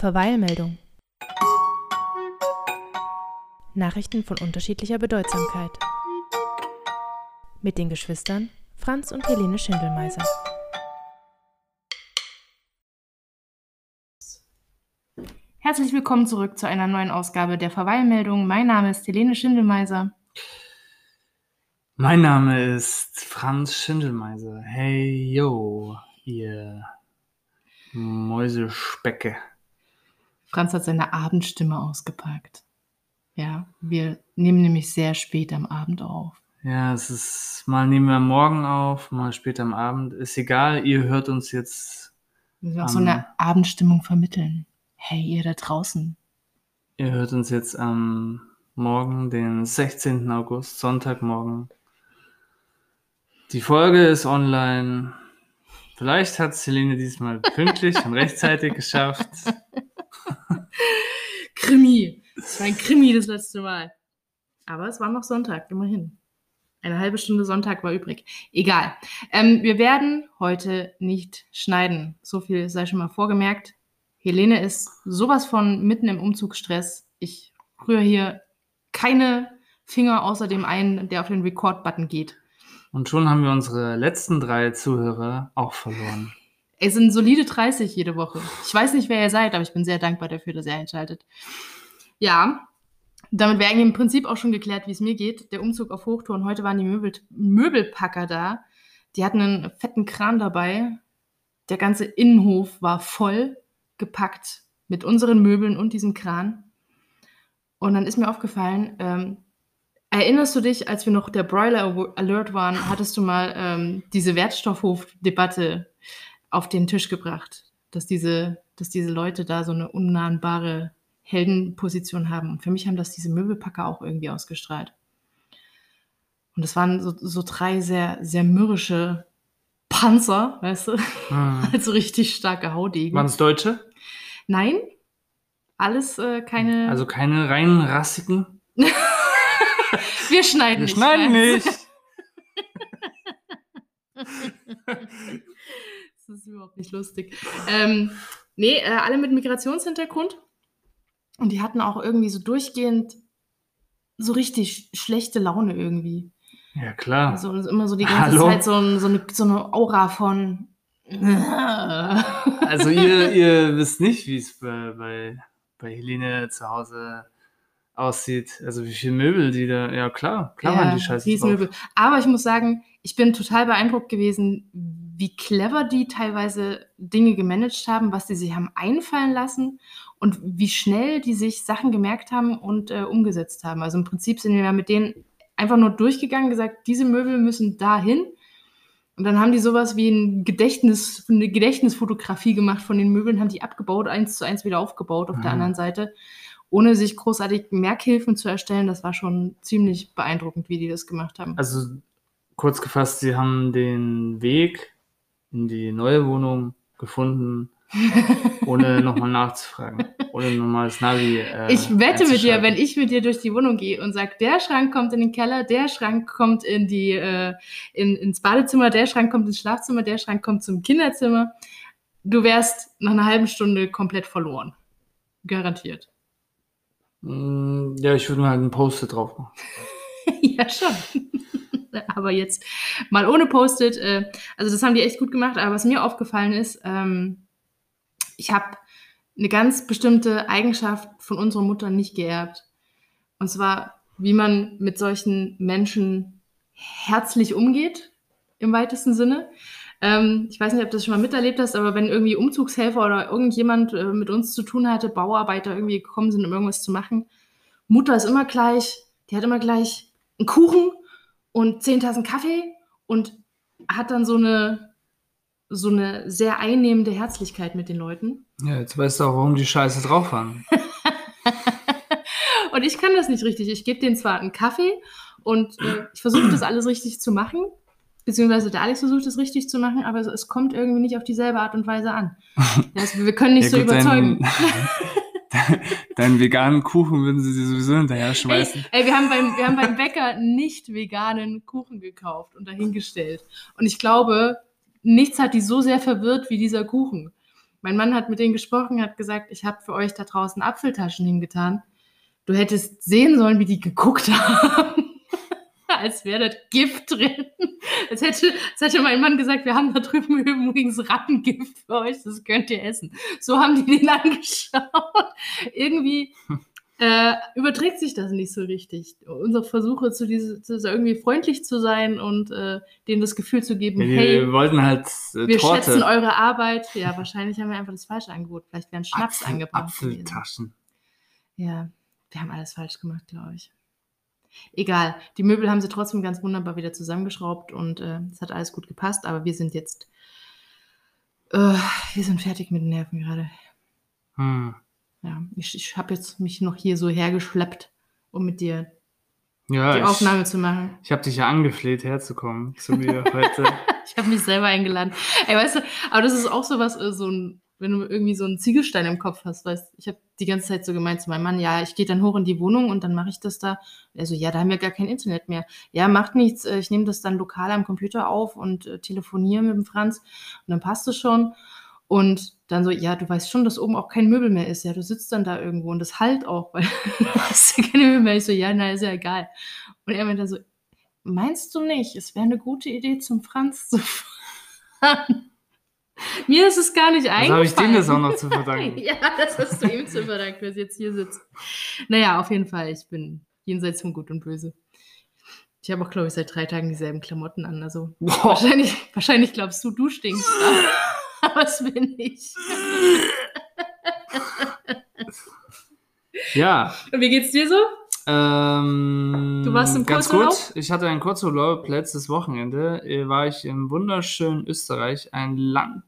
Verweilmeldung. Nachrichten von unterschiedlicher Bedeutsamkeit. Mit den Geschwistern Franz und Helene Schindelmeiser. Herzlich willkommen zurück zu einer neuen Ausgabe der Verweilmeldung. Mein Name ist Helene Schindelmeiser. Mein Name ist Franz Schindelmeiser. Hey, yo, ihr Mäusespecke. Franz hat seine Abendstimme ausgepackt. Ja, wir nehmen nämlich sehr spät am Abend auf. Ja, es ist, mal nehmen wir morgen auf, mal später am Abend. Ist egal, ihr hört uns jetzt. Wir müssen auch so eine Abendstimmung vermitteln. Hey, ihr da draußen. Ihr hört uns jetzt am Morgen, den 16. August, Sonntagmorgen. Die Folge ist online. Vielleicht hat Celine diesmal pünktlich und rechtzeitig geschafft. Krimi. Es war ein Krimi das letzte Mal. Aber es war noch Sonntag, immerhin. Eine halbe Stunde Sonntag war übrig. Egal. Ähm, wir werden heute nicht schneiden. So viel sei schon mal vorgemerkt. Helene ist sowas von mitten im Umzugsstress. Ich rühre hier keine Finger außer dem einen, der auf den Record-Button geht. Und schon haben wir unsere letzten drei Zuhörer auch verloren. Es sind solide 30 jede Woche. Ich weiß nicht, wer ihr seid, aber ich bin sehr dankbar dafür, dass ihr einschaltet. Ja, damit wäre eigentlich im Prinzip auch schon geklärt, wie es mir geht. Der Umzug auf Hochtour heute waren die Möbel Möbelpacker da. Die hatten einen fetten Kran dabei. Der ganze Innenhof war voll gepackt mit unseren Möbeln und diesem Kran. Und dann ist mir aufgefallen, ähm, erinnerst du dich, als wir noch der Broiler Alert waren, hattest du mal ähm, diese Wertstoffhof-Debatte auf den Tisch gebracht, dass diese, dass diese Leute da so eine unnahbare Heldenposition haben. Und für mich haben das diese Möbelpacker auch irgendwie ausgestrahlt. Und das waren so, so drei sehr, sehr mürrische Panzer, weißt du? Hm. Also richtig starke Haudegen. Waren es Deutsche? Ne? Nein. Alles äh, keine. Also keine rein rassigen? Wir schneiden Wir nicht. schneiden nein. nicht. das ist überhaupt nicht lustig. Ähm, nee, äh, alle mit Migrationshintergrund. Und die hatten auch irgendwie so durchgehend so richtig schlechte Laune irgendwie. Ja, klar. Also immer so die ganze Hallo? Zeit so, ein, so, eine, so eine Aura von. Also ihr, ihr wisst nicht, wie es bei, bei, bei Helene zu Hause aussieht. Also wie viele Möbel die da. Ja, klar, klar waren die Scheiße. Drauf. Aber ich muss sagen, ich bin total beeindruckt gewesen, wie clever die teilweise Dinge gemanagt haben, was die sich haben einfallen lassen und wie schnell die sich Sachen gemerkt haben und äh, umgesetzt haben. Also im Prinzip sind wir mit denen einfach nur durchgegangen, gesagt, diese Möbel müssen dahin. Und dann haben die sowas wie ein Gedächtnis, eine Gedächtnisfotografie gemacht von den Möbeln, haben die abgebaut, eins zu eins wieder aufgebaut auf der Mhm. anderen Seite, ohne sich großartig Merkhilfen zu erstellen. Das war schon ziemlich beeindruckend, wie die das gemacht haben. Also kurz gefasst, sie haben den Weg in die neue Wohnung gefunden, ohne nochmal nachzufragen. Ohne ein normales Navi. Äh, ich wette mit dir, wenn ich mit dir durch die Wohnung gehe und sage, der Schrank kommt in den Keller, der Schrank kommt in die, äh, in, ins Badezimmer, der Schrank kommt ins Schlafzimmer, der Schrank kommt zum Kinderzimmer, du wärst nach einer halben Stunde komplett verloren. Garantiert. Mm, Ja, ich würde mir halt ein Post-it drauf machen. ja, schon. aber jetzt mal ohne Post-it. Äh, also das haben die echt gut gemacht. Aber was mir aufgefallen ist, ähm, ich habe eine ganz bestimmte Eigenschaft von unserer Mutter nicht geerbt. Und zwar, wie man mit solchen Menschen herzlich umgeht, im weitesten Sinne. Ähm, ich weiß nicht, ob du das schon mal miterlebt hast, aber wenn irgendwie Umzugshelfer oder irgendjemand äh, mit uns zu tun hatte, Bauarbeiter irgendwie gekommen sind, um irgendwas zu machen, Mutter ist immer gleich, die hat immer gleich einen Kuchen und zehn Tassen Kaffee und hat dann so eine, so eine sehr einnehmende Herzlichkeit mit den Leuten. Ja, jetzt weißt du auch, warum die Scheiße drauf haben. Und ich kann das nicht richtig. Ich gebe denen zwar einen Kaffee und äh, ich versuche das alles richtig zu machen, beziehungsweise der Alex versucht es richtig zu machen, aber es, es kommt irgendwie nicht auf dieselbe Art und Weise an. Also wir können nicht so überzeugen. Deinen, veganen Kuchen würden sie dir sowieso hinterher Ey, schmeißen. ey, wir, haben beim, wir haben beim Bäcker nicht veganen Kuchen gekauft und dahingestellt. Und ich glaube, nichts hat die so sehr verwirrt wie dieser Kuchen. Mein Mann hat mit denen gesprochen, hat gesagt, ich habe für euch da draußen Apfeltaschen hingetan. Du hättest sehen sollen, wie die geguckt haben. Als wäre das Gift drin. Als hätte, als hätte mein Mann gesagt, wir haben da drüben übrigens Rattengift für euch, das könnt ihr essen. So haben die den angeschaut. Irgendwie äh, überträgt sich das nicht so richtig. Unsere Versuche, zu diese, zu, irgendwie freundlich zu sein und äh, denen das Gefühl zu geben, Ja, wir hey, wollten halt äh, wir Torte. schätzen eure Arbeit. Ja, wahrscheinlich haben wir einfach das falsche Angebot. Vielleicht wären Schnaps Apfel, angebracht. Apfeltaschen. Ja, wir haben alles falsch gemacht, glaube ich. Egal, die Möbel haben sie trotzdem ganz wunderbar wieder zusammengeschraubt und äh, es hat alles gut gepasst, aber wir sind jetzt, äh, wir sind fertig mit den Nerven gerade. Hm. Ja, ich, ich habe jetzt mich noch hier so hergeschleppt, um mit dir Ja, die ich, Aufnahme zu machen. ich habe dich ja angefleht, herzukommen zu mir heute. Ich habe mich selber eingeladen. Ey, weißt du, aber das ist auch so was, äh, so ein, wenn du irgendwie so einen Ziegelstein im Kopf hast, weißt ich habe die ganze Zeit so gemeint zu meinem Mann, ja, ich gehe dann hoch in die Wohnung und dann mache ich das da. Also ja, da haben wir gar kein Internet mehr. Ja, macht nichts, äh, ich nehme das dann lokal am Computer auf und äh, telefoniere mit dem Franz und dann passt es schon. Und dann so, ja, du weißt schon, dass oben auch kein Möbel mehr ist. Ja, du sitzt dann da irgendwo und das halt auch, weil du hast ja keine Möbel mehr. Ich so, ja, na, ist ja egal. Und er meinte dann so, meinst du nicht, es wäre eine gute Idee, zum Franz zu fahren? Mir ist es gar nicht eingefallen. habe ich dem das auch noch zu verdanken? ja, das hast du ihm zu verdanken, wer jetzt hier sitzt. Naja, auf jeden Fall, ich bin jenseits von Gut und Böse. Ich habe auch, glaube ich, seit drei Tagen dieselben Klamotten an. Also Boah. wahrscheinlich, wahrscheinlich glaubst du, du stinkst. Aber es bin ich. Ja, Und wie geht's dir so? Ähm, Du warst im ganz Kurzurlaub? gut. Ich hatte einen Kurzurlaub letztes Wochenende. Äh, War ich im wunderschönen Österreich, ein Land,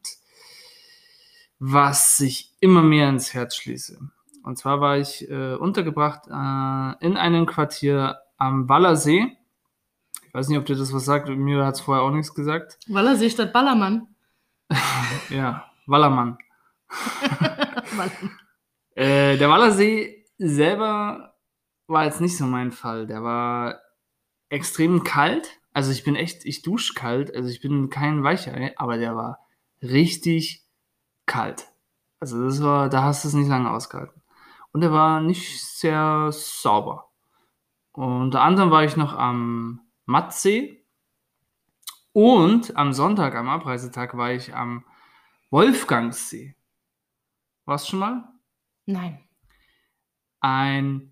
was ich immer mehr ins Herz schließe. Und zwar war ich äh, untergebracht äh, in einem Quartier am Wallersee. Ich weiß nicht, ob dir das was sagt. Mir hat es vorher auch nichts gesagt. Wallersee statt Ballermann. Ja, Wallermann. Ballermann. Äh, der Wallersee selber war jetzt nicht so mein Fall. Der war extrem kalt. Also ich bin echt, ich dusche kalt. Also ich bin kein Weichei, aber der war richtig kalt. Also das war, da hast du es nicht lange ausgehalten. Und er war nicht sehr sauber. Unter anderem war ich noch am Mattsee. Und am Sonntag, am Abreisetag, war ich am Wolfgangsee. Warst du schon mal? Nein. ein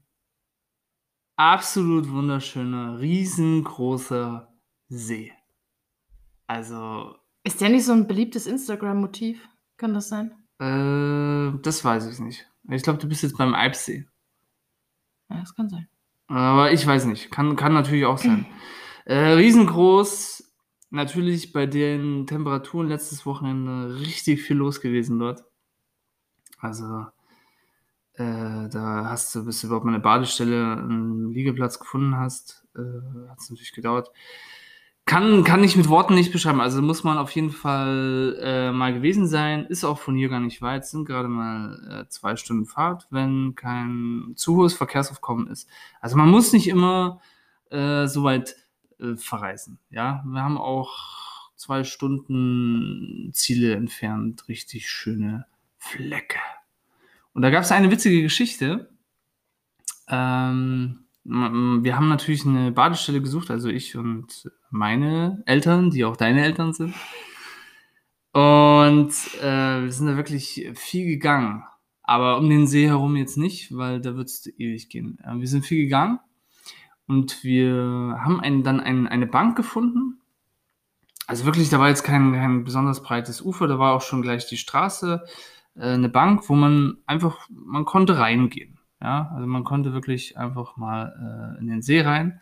absolut wunderschöner, riesengroßer See. Also, Ist der nicht so ein beliebtes Instagram-Motiv? Kann das sein? äh, das weiß ich nicht. Ich glaube, du bist jetzt beim Eibsee. Ja, das kann sein. Aber ich weiß nicht. Kann, kann natürlich auch sein. Äh, riesengroß. Natürlich bei den Temperaturen letztes Wochenende richtig viel los gewesen dort. Also, äh, da hast du, bis du überhaupt mal eine Badestelle, einen Liegeplatz gefunden hast, äh, hat es natürlich gedauert. Kann, kann ich mit Worten nicht beschreiben. Also muss man auf jeden Fall äh, mal gewesen sein. Ist auch von hier gar nicht weit. Sind gerade mal äh, zwei Stunden Fahrt, wenn kein zu hohes Verkehrsaufkommen ist. Also man muss nicht immer äh, so weit äh, verreisen. Ja, wir haben auch zwei Stunden Ziele entfernt. Richtig schöne Flecke. Und da gab es eine witzige Geschichte. Ähm, wir haben natürlich eine Badestelle gesucht, also ich und meine Eltern, die auch deine Eltern sind. Und äh, wir sind da wirklich viel gegangen. Aber um den See herum jetzt nicht, weil da wird es ewig gehen. Äh, wir sind viel gegangen und wir haben ein, dann ein, eine Bank gefunden. Also wirklich, da war jetzt kein, kein besonders breites Ufer, da war auch schon gleich die Straße äh, eine Bank, wo man einfach, man konnte reingehen. Ja, also man konnte wirklich einfach mal äh, in den See rein.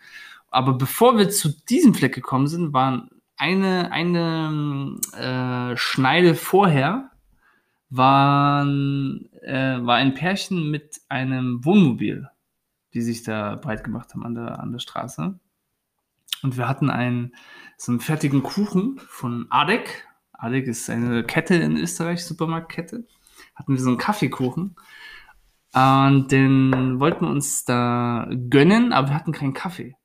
Aber bevor wir zu diesem Fleck gekommen sind, waren eine, eine äh, Schneide vorher waren, äh, war ein Pärchen mit einem Wohnmobil, die sich da breit gemacht haben an der, an der Straße. Und wir hatten einen, so einen fertigen Kuchen von Adek. Adek ist eine Kette in Österreich, Supermarktkette. Hatten wir so einen Kaffeekuchen. Und den wollten wir uns da gönnen, aber wir hatten keinen Kaffee.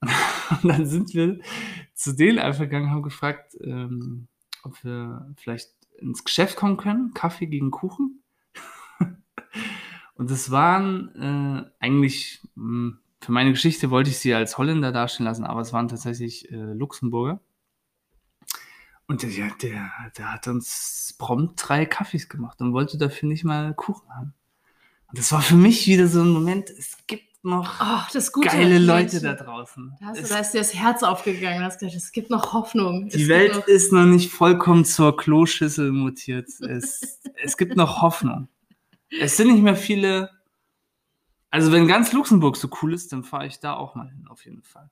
Und dann sind wir zu denen einfach gegangen haben gefragt, ähm, ob wir vielleicht ins Geschäft kommen können, Kaffee gegen Kuchen. Und das waren äh, eigentlich, mh, für meine Geschichte wollte ich sie als Holländer dastehen lassen, aber es waren tatsächlich äh, Luxemburger. Und der, der, der, hat uns prompt drei Kaffees gemacht und wollte dafür nicht mal Kuchen haben. Und das war für mich wieder so ein Moment, es gibt noch Ach, das Gute. geile Leute da draußen. Da, du, da ist dir das Herz aufgegangen. Du hast gedacht, es gibt noch Hoffnung. Die Welt noch, ist noch nicht vollkommen zur Kloschüssel mutiert. Es, es gibt noch Hoffnung. Es sind nicht mehr viele. Also, wenn ganz Luxemburg so cool ist, dann fahre ich da auch mal hin, auf jeden Fall.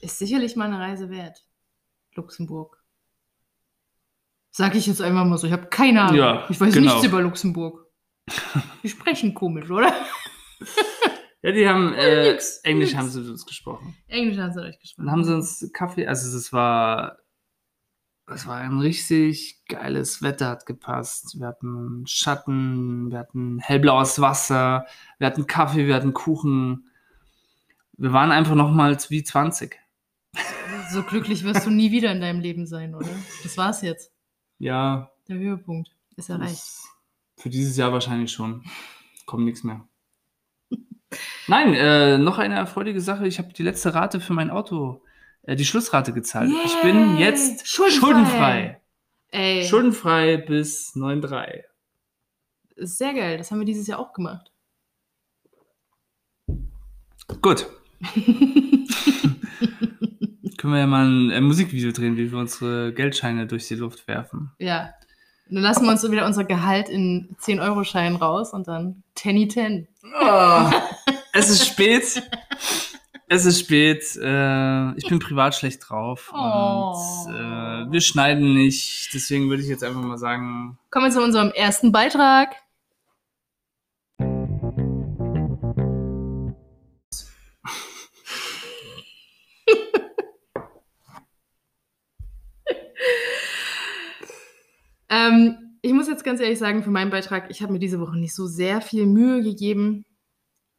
ist sicherlich mal eine Reise wert. Luxemburg. Sag ich jetzt einfach mal so. Ich habe keine Ahnung. Ja, ich weiß genau. nichts über Luxemburg. Die sprechen komisch, oder? Ja, die haben äh, Nix, Englisch nix. haben sie mit uns gesprochen. Englisch haben sie euch gesprochen. Dann haben sie uns Kaffee, also das war, das war ein richtig geiles Wetter, hat gepasst. Wir hatten Schatten, wir hatten hellblaues Wasser, wir hatten Kaffee, wir hatten Kuchen. Wir waren einfach nochmals wie 20. So glücklich wirst du nie wieder in deinem Leben sein, oder? Das war's jetzt. Ja, Der Höhepunkt ist erreicht. für dieses Jahr wahrscheinlich schon. Kommt nichts mehr. Nein, äh, noch eine erfreuliche Sache. Ich habe die letzte Rate für mein Auto, äh, die Schlussrate gezahlt. Ich bin jetzt Schuldenfrei. schuldenfrei. Ey, Schuldenfrei bis 9,3. ist sehr geil. Das haben wir dieses Jahr auch gemacht. Gut. Können wir ja mal ein äh, Musikvideo drehen, wie wir unsere Geldscheine durch die Luft werfen. Ja. Dann lassen wir uns so wieder unser Gehalt in 10-Euro-Scheinen raus und dann 10 10. Oh, es ist spät. Es ist spät. Äh, ich bin privat schlecht drauf. Oh. Und äh, wir schneiden nicht. Deswegen würde ich jetzt einfach mal sagen. Kommen wir zu unserem ersten Beitrag. Ähm, ich muss jetzt ganz ehrlich sagen, für meinen Beitrag, ich habe mir diese Woche nicht so sehr viel Mühe gegeben.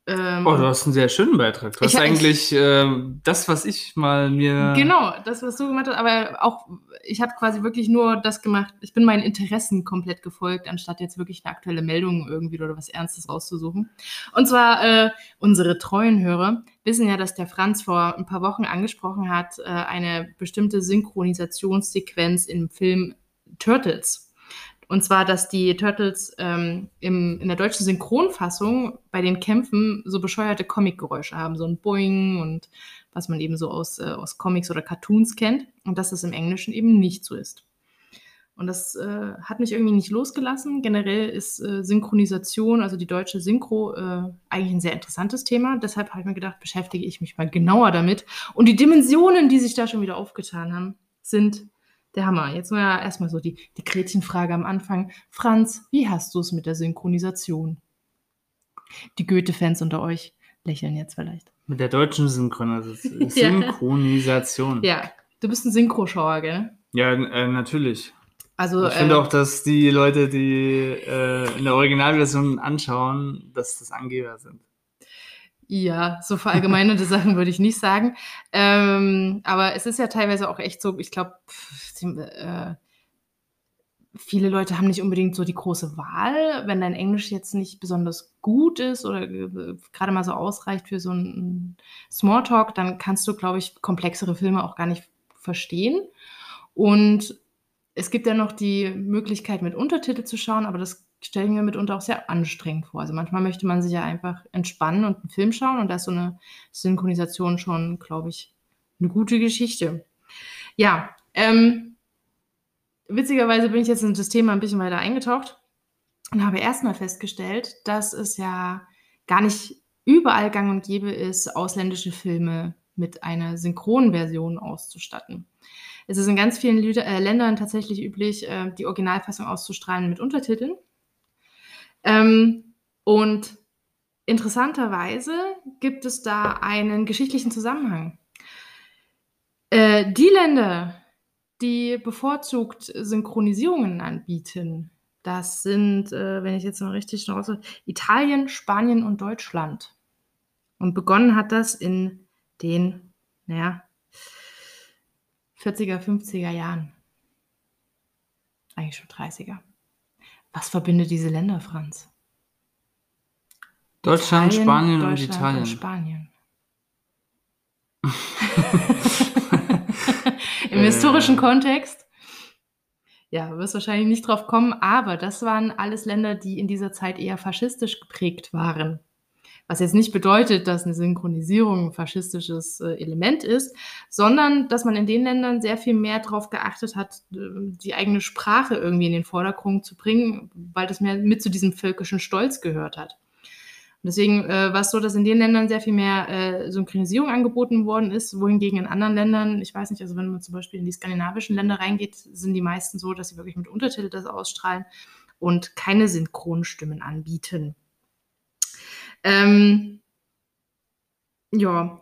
Ähm, Oh, du hast einen sehr schönen Beitrag. Du Ich- hast eigentlich ähm, das, was ich mal mir. Genau, das, was du gemacht hast, aber auch, ich habe quasi wirklich nur das gemacht, ich bin meinen Interessen komplett gefolgt, anstatt jetzt wirklich eine aktuelle Meldung irgendwie oder was Ernstes rauszusuchen. Und zwar, äh, unsere treuen Hörer wissen ja, dass der Franz vor ein paar Wochen angesprochen hat, äh, eine bestimmte Synchronisationssequenz im Film Turtles. Und zwar, dass die Turtles ähm, im, in der deutschen Synchronfassung bei den Kämpfen so bescheuerte Comicgeräusche haben, so ein Boing und was man eben so aus, äh, aus Comics oder Cartoons kennt und dass das im Englischen eben nicht so ist. Und das äh, hat mich irgendwie nicht losgelassen. Generell ist äh, Synchronisation, also die deutsche Synchro, äh, eigentlich ein sehr interessantes Thema. Deshalb habe ich mir gedacht, beschäftige ich mich mal genauer damit. Und die Dimensionen, die sich da schon wieder aufgetan haben, sind der Hammer. Jetzt ja erstmal so die, die Gretchenfrage am Anfang. Franz, wie hast du es mit der Synchronisation? Die Goethe-Fans unter euch lächeln jetzt vielleicht. Mit der deutschen Synchronisation. Ja. Synchronisation. Ja, du bist ein Synchroschauer, gell? Ja, äh, natürlich. Also, Ich finde äh, auch, dass die Leute, die äh, in der Originalversion anschauen, dass das Angeber sind. Ja, so verallgemeinerte Sachen würde ich nicht sagen. Ähm, aber es ist ja teilweise auch echt so, ich glaube, äh, viele Leute haben nicht unbedingt so die große Wahl. Wenn dein Englisch jetzt nicht besonders gut ist oder äh, gerade mal so ausreicht für so einen Smalltalk, dann kannst du, glaube ich, komplexere Filme auch gar nicht verstehen. Und es gibt ja noch die Möglichkeit, mit Untertitel zu schauen, aber das stelle ich mir mitunter auch sehr anstrengend vor. Also manchmal möchte man sich ja einfach entspannen und einen Film schauen und da ist so eine Synchronisation schon, glaube ich, eine gute Geschichte. Ja, ähm, witzigerweise bin ich jetzt in das Thema ein bisschen weiter eingetaucht und habe erstmal festgestellt, dass es ja gar nicht überall gang und gäbe ist, ausländische Filme mit einer Synchronversion auszustatten. Es ist in ganz vielen Lü äh, Ländern tatsächlich üblich, äh, die Originalfassung auszustrahlen mit Untertiteln. Ähm, und interessanterweise gibt es da einen geschichtlichen Zusammenhang. Äh, die Länder, die bevorzugt Synchronisierungen anbieten, das sind, äh, wenn ich jetzt mal richtig raus, Italien, Spanien und Deutschland. Und begonnen hat das in den, naja, 40er, 50er Jahren. Eigentlich schon 30er. Was verbindet diese Länder, Franz? Deutschland, Italien, Spanien und Deutschland Italien. Und Spanien. Im Äh. historischen Kontext. Ja, wirst wahrscheinlich nicht drauf kommen, aber das waren alles Länder, die in dieser Zeit eher faschistisch geprägt waren. Was jetzt nicht bedeutet, dass eine Synchronisierung ein faschistisches äh, Element ist, sondern dass man in den Ländern sehr viel mehr darauf geachtet hat, äh, die eigene Sprache irgendwie in den Vordergrund zu bringen, weil das mehr mit zu diesem völkischen Stolz gehört hat. Deswegen äh, war es so, dass in den Ländern sehr viel mehr äh, Synchronisierung angeboten worden ist, wohingegen in anderen Ländern, ich weiß nicht, also wenn man zum Beispiel in die skandinavischen Länder reingeht, sind die meisten so, dass sie wirklich mit Untertitel das ausstrahlen und keine Synchronstimmen anbieten. Ähm, ja,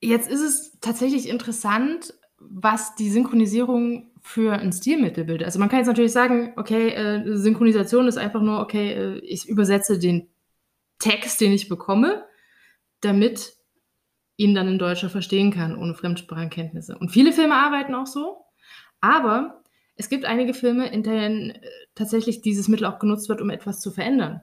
jetzt ist es tatsächlich interessant, was die Synchronisierung für ein Stilmittel bildet. Also man kann jetzt natürlich sagen, okay, äh, Synchronisation ist einfach nur, okay, äh, ich übersetze den Text, den ich bekomme, damit ihn dann ein Deutscher verstehen kann, ohne Fremdsprachenkenntnisse. Und viele Filme arbeiten auch so, aber es gibt einige Filme, in denen äh, tatsächlich dieses Mittel auch genutzt wird, um etwas zu verändern.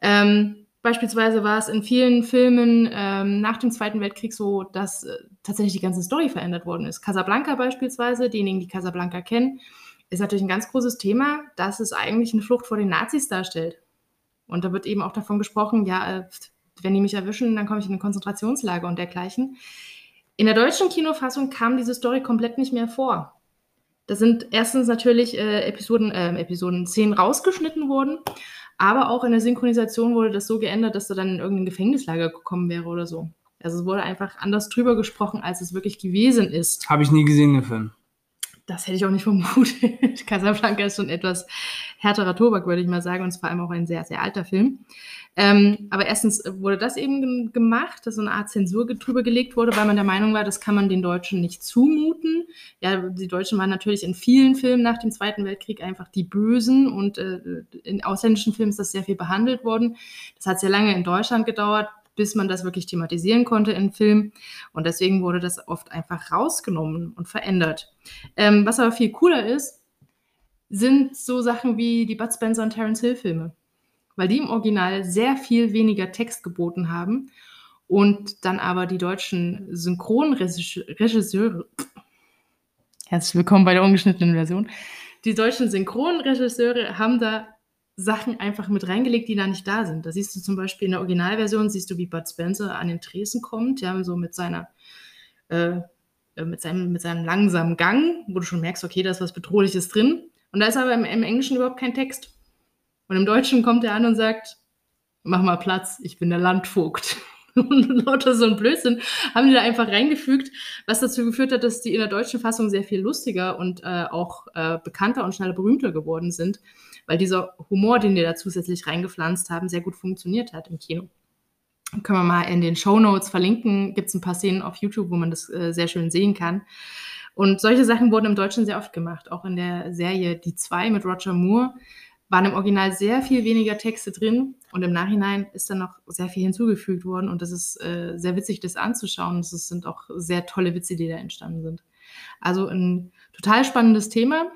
Ähm, beispielsweise war es in vielen Filmen ähm, nach dem Zweiten Weltkrieg so, dass äh, tatsächlich die ganze Story verändert worden ist. Casablanca beispielsweise, diejenigen, die Casablanca kennen, ist natürlich ein ganz großes Thema, dass es eigentlich eine Flucht vor den Nazis darstellt. Und da wird eben auch davon gesprochen, ja, äh, wenn die mich erwischen, dann komme ich in ein Konzentrationslager und dergleichen. In der deutschen Kinofassung kam diese Story komplett nicht mehr vor. Da sind erstens natürlich äh, Episoden, äh, Episoden 10 rausgeschnitten worden, aber auch in der Synchronisation wurde das so geändert, dass er dann in irgendein Gefängnislager gekommen wäre oder so. Also es wurde einfach anders drüber gesprochen, als es wirklich gewesen ist. Habe ich nie gesehen, den Film. Das hätte ich auch nicht vermutet. Casablanca ist schon etwas härterer Tobak, würde ich mal sagen, und es vor allem auch ein sehr, sehr alter Film. Ähm, aber erstens wurde das eben gemacht, dass so eine Art Zensur drüber gelegt wurde, weil man der Meinung war, das kann man den Deutschen nicht zumuten. Ja, die Deutschen waren natürlich in vielen Filmen nach dem Zweiten Weltkrieg einfach die Bösen und äh, in ausländischen Filmen ist das sehr viel behandelt worden. Das hat sehr lange in Deutschland gedauert, bis man das wirklich thematisieren konnte in Film. Und deswegen wurde das oft einfach rausgenommen und verändert. Ähm, was aber viel cooler ist, sind so Sachen wie die Bud Spencer und Terence Hill Filme. Weil die im Original sehr viel weniger Text geboten haben und dann aber die deutschen Synchronregisseure, herzlich willkommen bei der ungeschnittenen Version, die deutschen Synchronregisseure haben da Sachen einfach mit reingelegt, die da nicht da sind. Da siehst du zum Beispiel in der Originalversion, siehst du, wie Bud Spencer an den Tresen kommt, ja, so mit seiner, äh, mit seinem, mit seinem langsamen Gang, wo du schon merkst, okay, da ist was Bedrohliches drin. Und da ist aber im, im Englischen überhaupt kein Text. Und im Deutschen kommt er an und sagt, mach mal Platz, ich bin der Landvogt. Und lauter so ein Blödsinn haben die da einfach reingefügt, was dazu geführt hat, dass die in der deutschen Fassung sehr viel lustiger und äh, auch äh, bekannter und schneller berühmter geworden sind, weil dieser Humor, den die da zusätzlich reingepflanzt haben, sehr gut funktioniert hat im Kino. Können wir mal in den Show Notes verlinken, gibt es ein paar Szenen auf YouTube, wo man das äh, sehr schön sehen kann. Und solche Sachen wurden im Deutschen sehr oft gemacht, auch in der Serie Die Zwei mit Roger Moore waren im Original sehr viel weniger Texte drin und im Nachhinein ist dann noch sehr viel hinzugefügt worden und das ist äh, sehr witzig, das anzuschauen. Es sind auch sehr tolle Witze, die da entstanden sind. Also ein total spannendes Thema.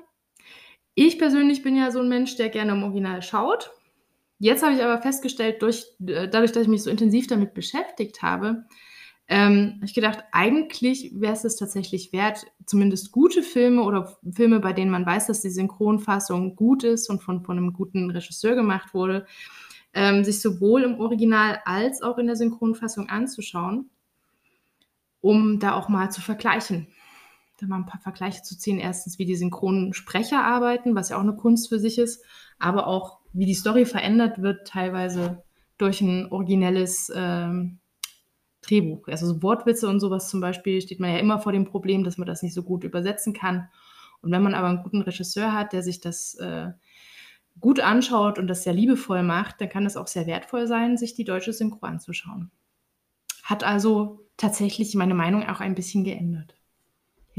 Ich persönlich bin ja so ein Mensch, der gerne im Original schaut. Jetzt habe ich aber festgestellt, durch, dadurch, dass ich mich so intensiv damit beschäftigt habe, ähm, habe ich gedacht, eigentlich wäre es es tatsächlich wert, zumindest gute Filme oder Filme, bei denen man weiß, dass die Synchronfassung gut ist und von, von einem guten Regisseur gemacht wurde, ähm, sich sowohl im Original als auch in der Synchronfassung anzuschauen, um da auch mal zu vergleichen. Da mal ein paar Vergleiche zu ziehen. Erstens, wie die synchronen Sprecher arbeiten, was ja auch eine Kunst für sich ist, aber auch, wie die Story verändert wird, teilweise durch ein originelles ähm, Drehbuch. Also so Wortwitze und sowas zum Beispiel steht man ja immer vor dem Problem, dass man das nicht so gut übersetzen kann. Und wenn man aber einen guten Regisseur hat, der sich das äh, gut anschaut und das sehr liebevoll macht, dann kann es auch sehr wertvoll sein, sich die deutsche Synchro anzuschauen. Hat also tatsächlich meine Meinung auch ein bisschen geändert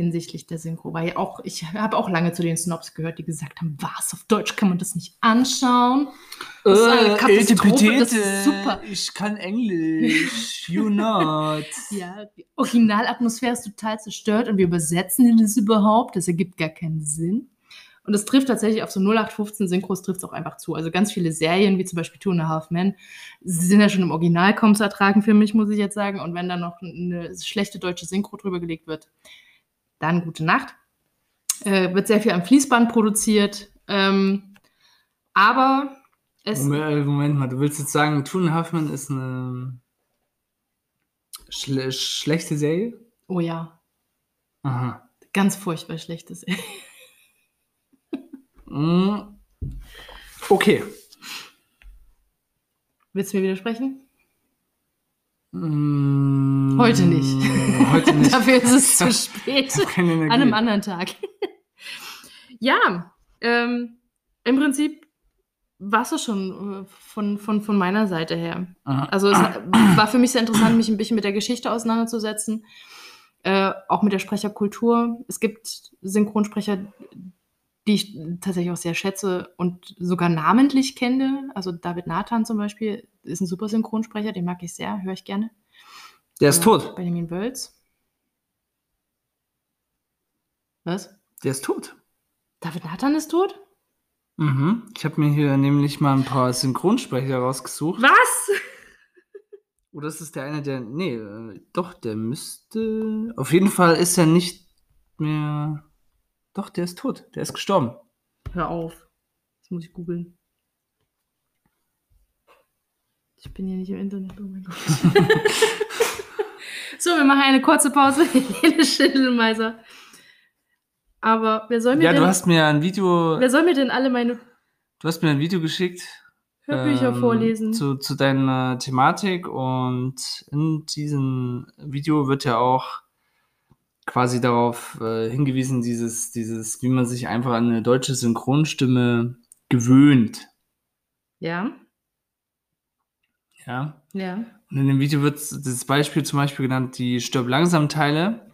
hinsichtlich der Synchro, weil auch ich habe auch lange zu den Snobs gehört, die gesagt haben, was auf Deutsch kann man das nicht anschauen. Das ist eine Katastrophe, das ist super. Ich kann Englisch, you not. Ja, die Originalatmosphäre ist total zerstört und wir übersetzen das überhaupt. Das ergibt gar keinen Sinn. Und es trifft tatsächlich auf so 0815 Synchros trifft es auch einfach zu. Also ganz viele Serien, wie zum Beispiel Two and a Half Men, sind ja schon im Original kaum zu ertragen für mich, muss ich jetzt sagen. Und wenn dann noch eine schlechte deutsche Synchro drüber gelegt wird, dann gute Nacht. Äh, wird sehr viel am Fließband produziert. Ähm, aber es. Moment, Moment, mal, du willst jetzt sagen, Two and Men ist eine schle schlechte Serie? Oh ja. Aha. Ganz furchtbar schlechtes. Mm. Okay. Willst du mir widersprechen? Mm, Heute nicht. Heute nicht. Dafür ist es zu spät. An einem anderen Tag. ja, ähm, im Prinzip war es schon äh, von, von, von meiner Seite her. Aha. Also es war für mich sehr interessant, mich ein bisschen mit der Geschichte auseinanderzusetzen, äh, auch mit der Sprecherkultur. Es gibt Synchronsprecher, die ich tatsächlich auch sehr schätze und sogar namentlich kenne. Also David Nathan zum Beispiel ist ein super Synchronsprecher, den mag ich sehr, höre ich gerne. Der ist Äh, tot. Benjamin Wölz. Was? Der ist tot. David Nathan ist tot? Mhm. Ich habe mir hier nämlich mal ein paar Synchronsprecher rausgesucht. Was? Oder ist es der eine, der. Nee, äh, doch, der müsste. Auf jeden Fall ist er nicht mehr. Doch, der ist tot. Der ist gestorben. Hör auf. Das muss ich googeln. Ich bin hier nicht im Internet. Oh mein Gott. so, wir machen eine kurze Pause. Helene Schindelmeiser. Aber wer soll mir Ja, denn, du hast mir ein Video. wer soll mir denn alle meine Du hast mir ein Video geschickt. Hörbücher ähm, vorlesen? Zu, zu deiner Thematik und in diesem Video wird ja auch quasi darauf äh, hingewiesen, dieses, dieses, wie man sich einfach an eine deutsche Synchronstimme gewöhnt. Ja, Ja. ja. Und in dem Video wird das Beispiel zum Beispiel genannt, die Stirb langsam Teile,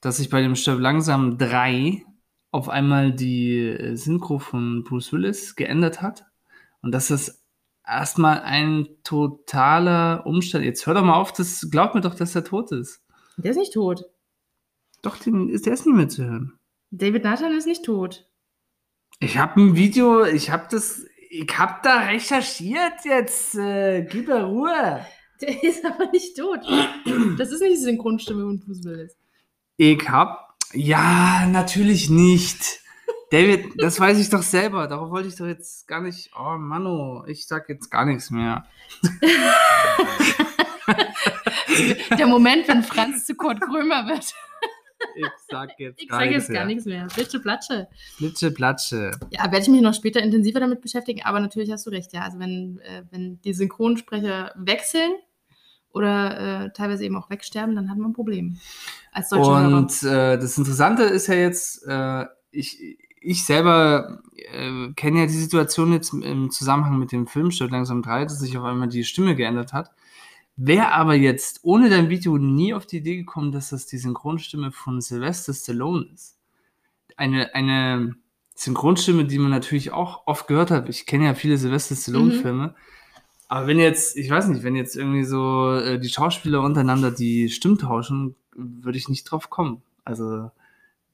dass sich bei dem Stirb langsam 3 auf einmal die äh, Synchro von Bruce Willis geändert hat. Und dass das erstmal ein totaler Umstand. Jetzt hör doch mal auf, das glaub mir doch, dass er tot ist. Der ist nicht tot. Doch, den ist, der ist nicht mehr zu hören. David Nathan ist nicht tot. Ich habe ein Video, ich habe das, ich habe da recherchiert jetzt. Äh, gib mir Ruhe. Der ist aber nicht tot. Das ist nicht die Synchronstimme von Willis. Ich hab. Ja, natürlich nicht. David, das weiß ich doch selber. Darauf wollte ich doch jetzt gar nicht. Oh, Mano, ich sag jetzt gar nichts mehr. Der Moment, wenn Franz zu Kurt Krömer wird. Ich sag jetzt Ich gar sage nichts jetzt gar mehr. nichts mehr. Bitte Platsche. Flitsche, Platsche. Ja, werde ich mich noch später intensiver damit beschäftigen, aber natürlich hast du recht, ja. Also wenn, äh, wenn die Synchronsprecher wechseln oder äh, teilweise eben auch wegsterben, dann hat man ein Problem. Als deutscher. Und äh, das Interessante ist ja jetzt, äh, ich, ich selber äh, kenne ja die Situation jetzt im Zusammenhang mit dem Film Stirb langsam 3, dass sich auf einmal die Stimme geändert hat. Wäre aber jetzt ohne dein Video nie auf die Idee gekommen, dass das die Synchronstimme von Sylvester Stallone ist. Eine, eine Synchronstimme, die man natürlich auch oft gehört hat. Ich kenne ja viele Sylvester Stallone-Filme. Aber wenn jetzt, ich weiß nicht, wenn jetzt irgendwie so äh, die Schauspieler untereinander die Stimmen tauschen, würde ich nicht drauf kommen. Also,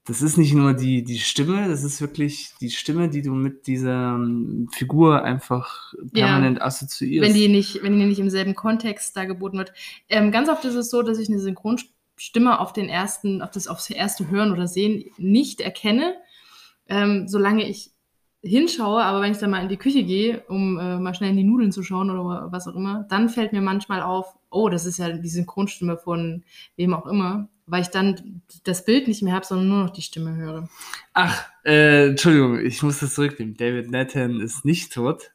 das ist nicht nur die, die Stimme, das ist wirklich die Stimme, die du mit dieser ähm, Figur einfach Ja. permanent assoziierst. wenn die nicht, wenn die nicht im selben Kontext da geboten wird. Ähm, ganz oft ist es so, dass ich eine Synchronstimme auf den ersten, auf das aufs erste Hören oder Sehen nicht erkenne, ähm, solange ich hinschaue, aber wenn ich dann mal in die Küche gehe, um äh, mal schnell in die Nudeln zu schauen oder was auch immer, dann fällt mir manchmal auf, oh, das ist ja die Synchronstimme von wem auch immer, weil ich dann das Bild nicht mehr habe, sondern nur noch die Stimme höre. Ach, äh, Entschuldigung, ich muss das zurücknehmen. David Nathan ist nicht tot.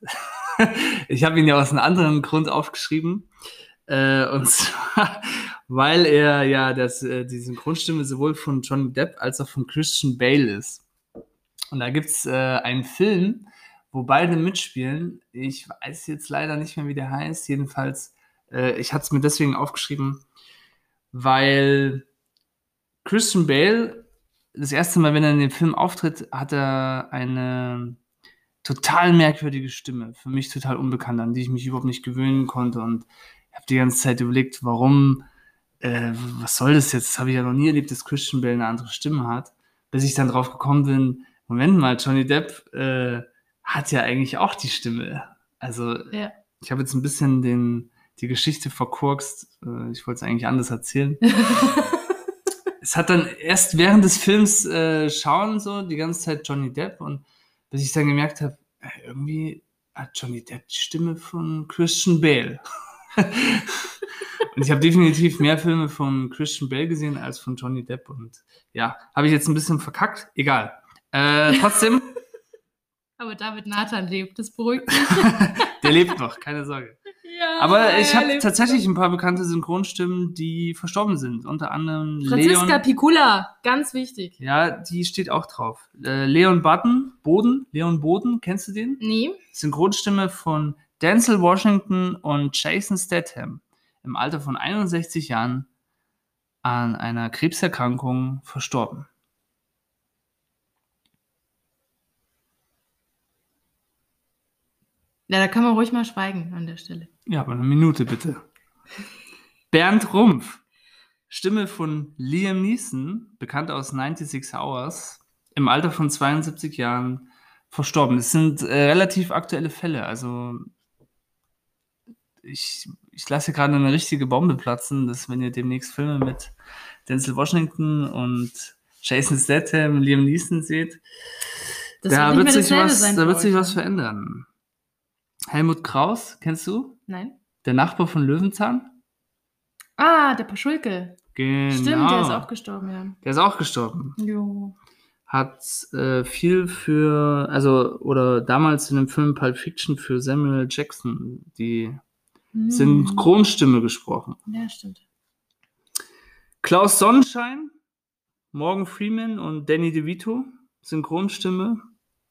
ich habe ihn ja aus einem anderen Grund aufgeschrieben. Äh, und zwar, weil er ja das, äh, die Synchronstimme sowohl von Johnny Depp als auch von Christian Bale ist. Und da gibt's äh, einen Film, wo beide mitspielen. Ich weiß jetzt leider nicht mehr, wie der heißt. Jedenfalls, äh, ich hatte es mir deswegen aufgeschrieben, weil Christian Bale das erste Mal, wenn er in dem Film auftritt, hat er eine total merkwürdige Stimme. Für mich total unbekannt, an die ich mich überhaupt nicht gewöhnen konnte. Und ich habe die ganze Zeit überlegt, warum, äh, was soll das jetzt? Das habe ich ja noch nie erlebt, dass Christian Bale eine andere Stimme hat. Bis ich dann drauf gekommen bin, Moment mal, Johnny Depp äh, hat ja eigentlich auch die Stimme. Also Ja. ich habe jetzt ein bisschen den, die Geschichte verkorkst. Äh, ich wollte es eigentlich anders erzählen. es hat dann erst während des Films äh, schauen so die ganze Zeit Johnny Depp und bis ich dann gemerkt habe, äh, irgendwie hat Johnny Depp die Stimme von Christian Bale. und ich habe definitiv mehr Filme von Christian Bale gesehen als von Johnny Depp und ja, habe ich jetzt ein bisschen verkackt. Egal. Äh, trotzdem, Aber David Nathan lebt, das beruhigt mich. der lebt noch, keine Sorge. Ja, Aber ich habe tatsächlich ein paar bekannte Synchronstimmen, die verstorben sind. Unter anderem. Franziska Leon. Picula, ganz wichtig. Ja, die steht auch drauf. Äh, Leon Button, Boden, Leon Boden, kennst du den? Nee. Synchronstimme von Denzel Washington und Jason Statham im Alter von 61 Jahren an einer Krebserkrankung verstorben. Ja, da kann man ruhig mal schweigen an der Stelle. Ja, aber eine Minute bitte. Bernd Rumpf, Stimme von Liam Neeson, bekannt aus 96 Hours, im Alter von 72 Jahren verstorben. Das sind äh, relativ aktuelle Fälle. Also ich, ich lasse gerade eine richtige Bombe platzen, dass wenn ihr demnächst Filme mit Denzel Washington und Jason Statham, Liam Neeson seht, Das da wird, mehr sich was, da wird sich was verändern. Helmut Kraus, kennst du? Nein? Der Nachbar von Löwenzahn? Ah, der Paschulke. Genau. Stimmt, der ist auch gestorben, ja. Der ist auch gestorben. Jo. Hat äh, viel für, also, oder damals in dem Film Pulp Fiction für Samuel Jackson die Hm. Synchronstimme gesprochen. Ja, stimmt. Klaus Sonnenschein, Morgan Freeman und Danny DeVito, Synchronstimme,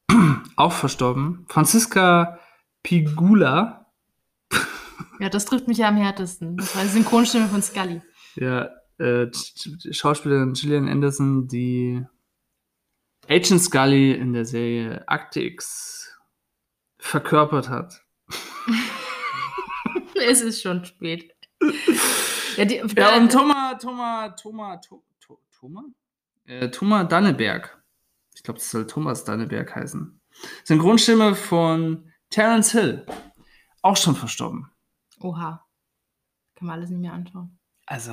auch verstorben. Franziska Pigula, Ja, das trifft mich ja am härtesten. Das war die Synchronstimme von Scully. ja, äh, Sch- Sch- Schauspielerin Gillian Anderson, die Agent Scully in der Serie Akte X verkörpert hat. es ist schon spät. Ja, die, Ja, und Thomas, Thomas, Thomas, Tho- Tho- Thomas? Äh, Thomas Danneberg. Ich glaube, das soll Thomas Danneberg heißen. Synchronstimme von Terence Hill. Auch schon verstorben. Oha. Kann man alles nicht mehr anschauen. Also.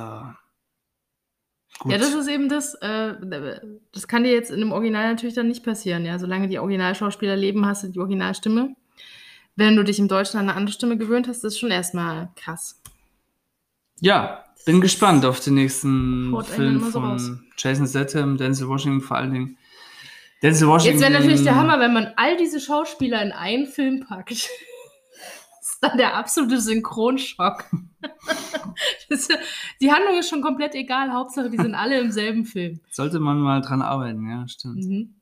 Gut. Ja, das ist eben das. Äh, das kann dir jetzt in dem Original natürlich dann nicht passieren. Ja, solange die Originalschauspieler leben, hast du die Originalstimme. Wenn du dich im Deutschen an eine andere Stimme gewöhnt hast, ist schon erstmal krass. ja, bin gespannt auf den nächsten Film so raus. von Jason Statham, Denzel Washington vor allen Dingen. Denzel Washington. Jetzt wäre natürlich der Hammer, wenn man all diese Schauspieler in einen Film packt. das ist dann der absolute Synchronschock. das, die Handlung ist schon komplett egal. Hauptsache, die sind alle im selben Film. Sollte man mal dran arbeiten, ja, stimmt. Mhm.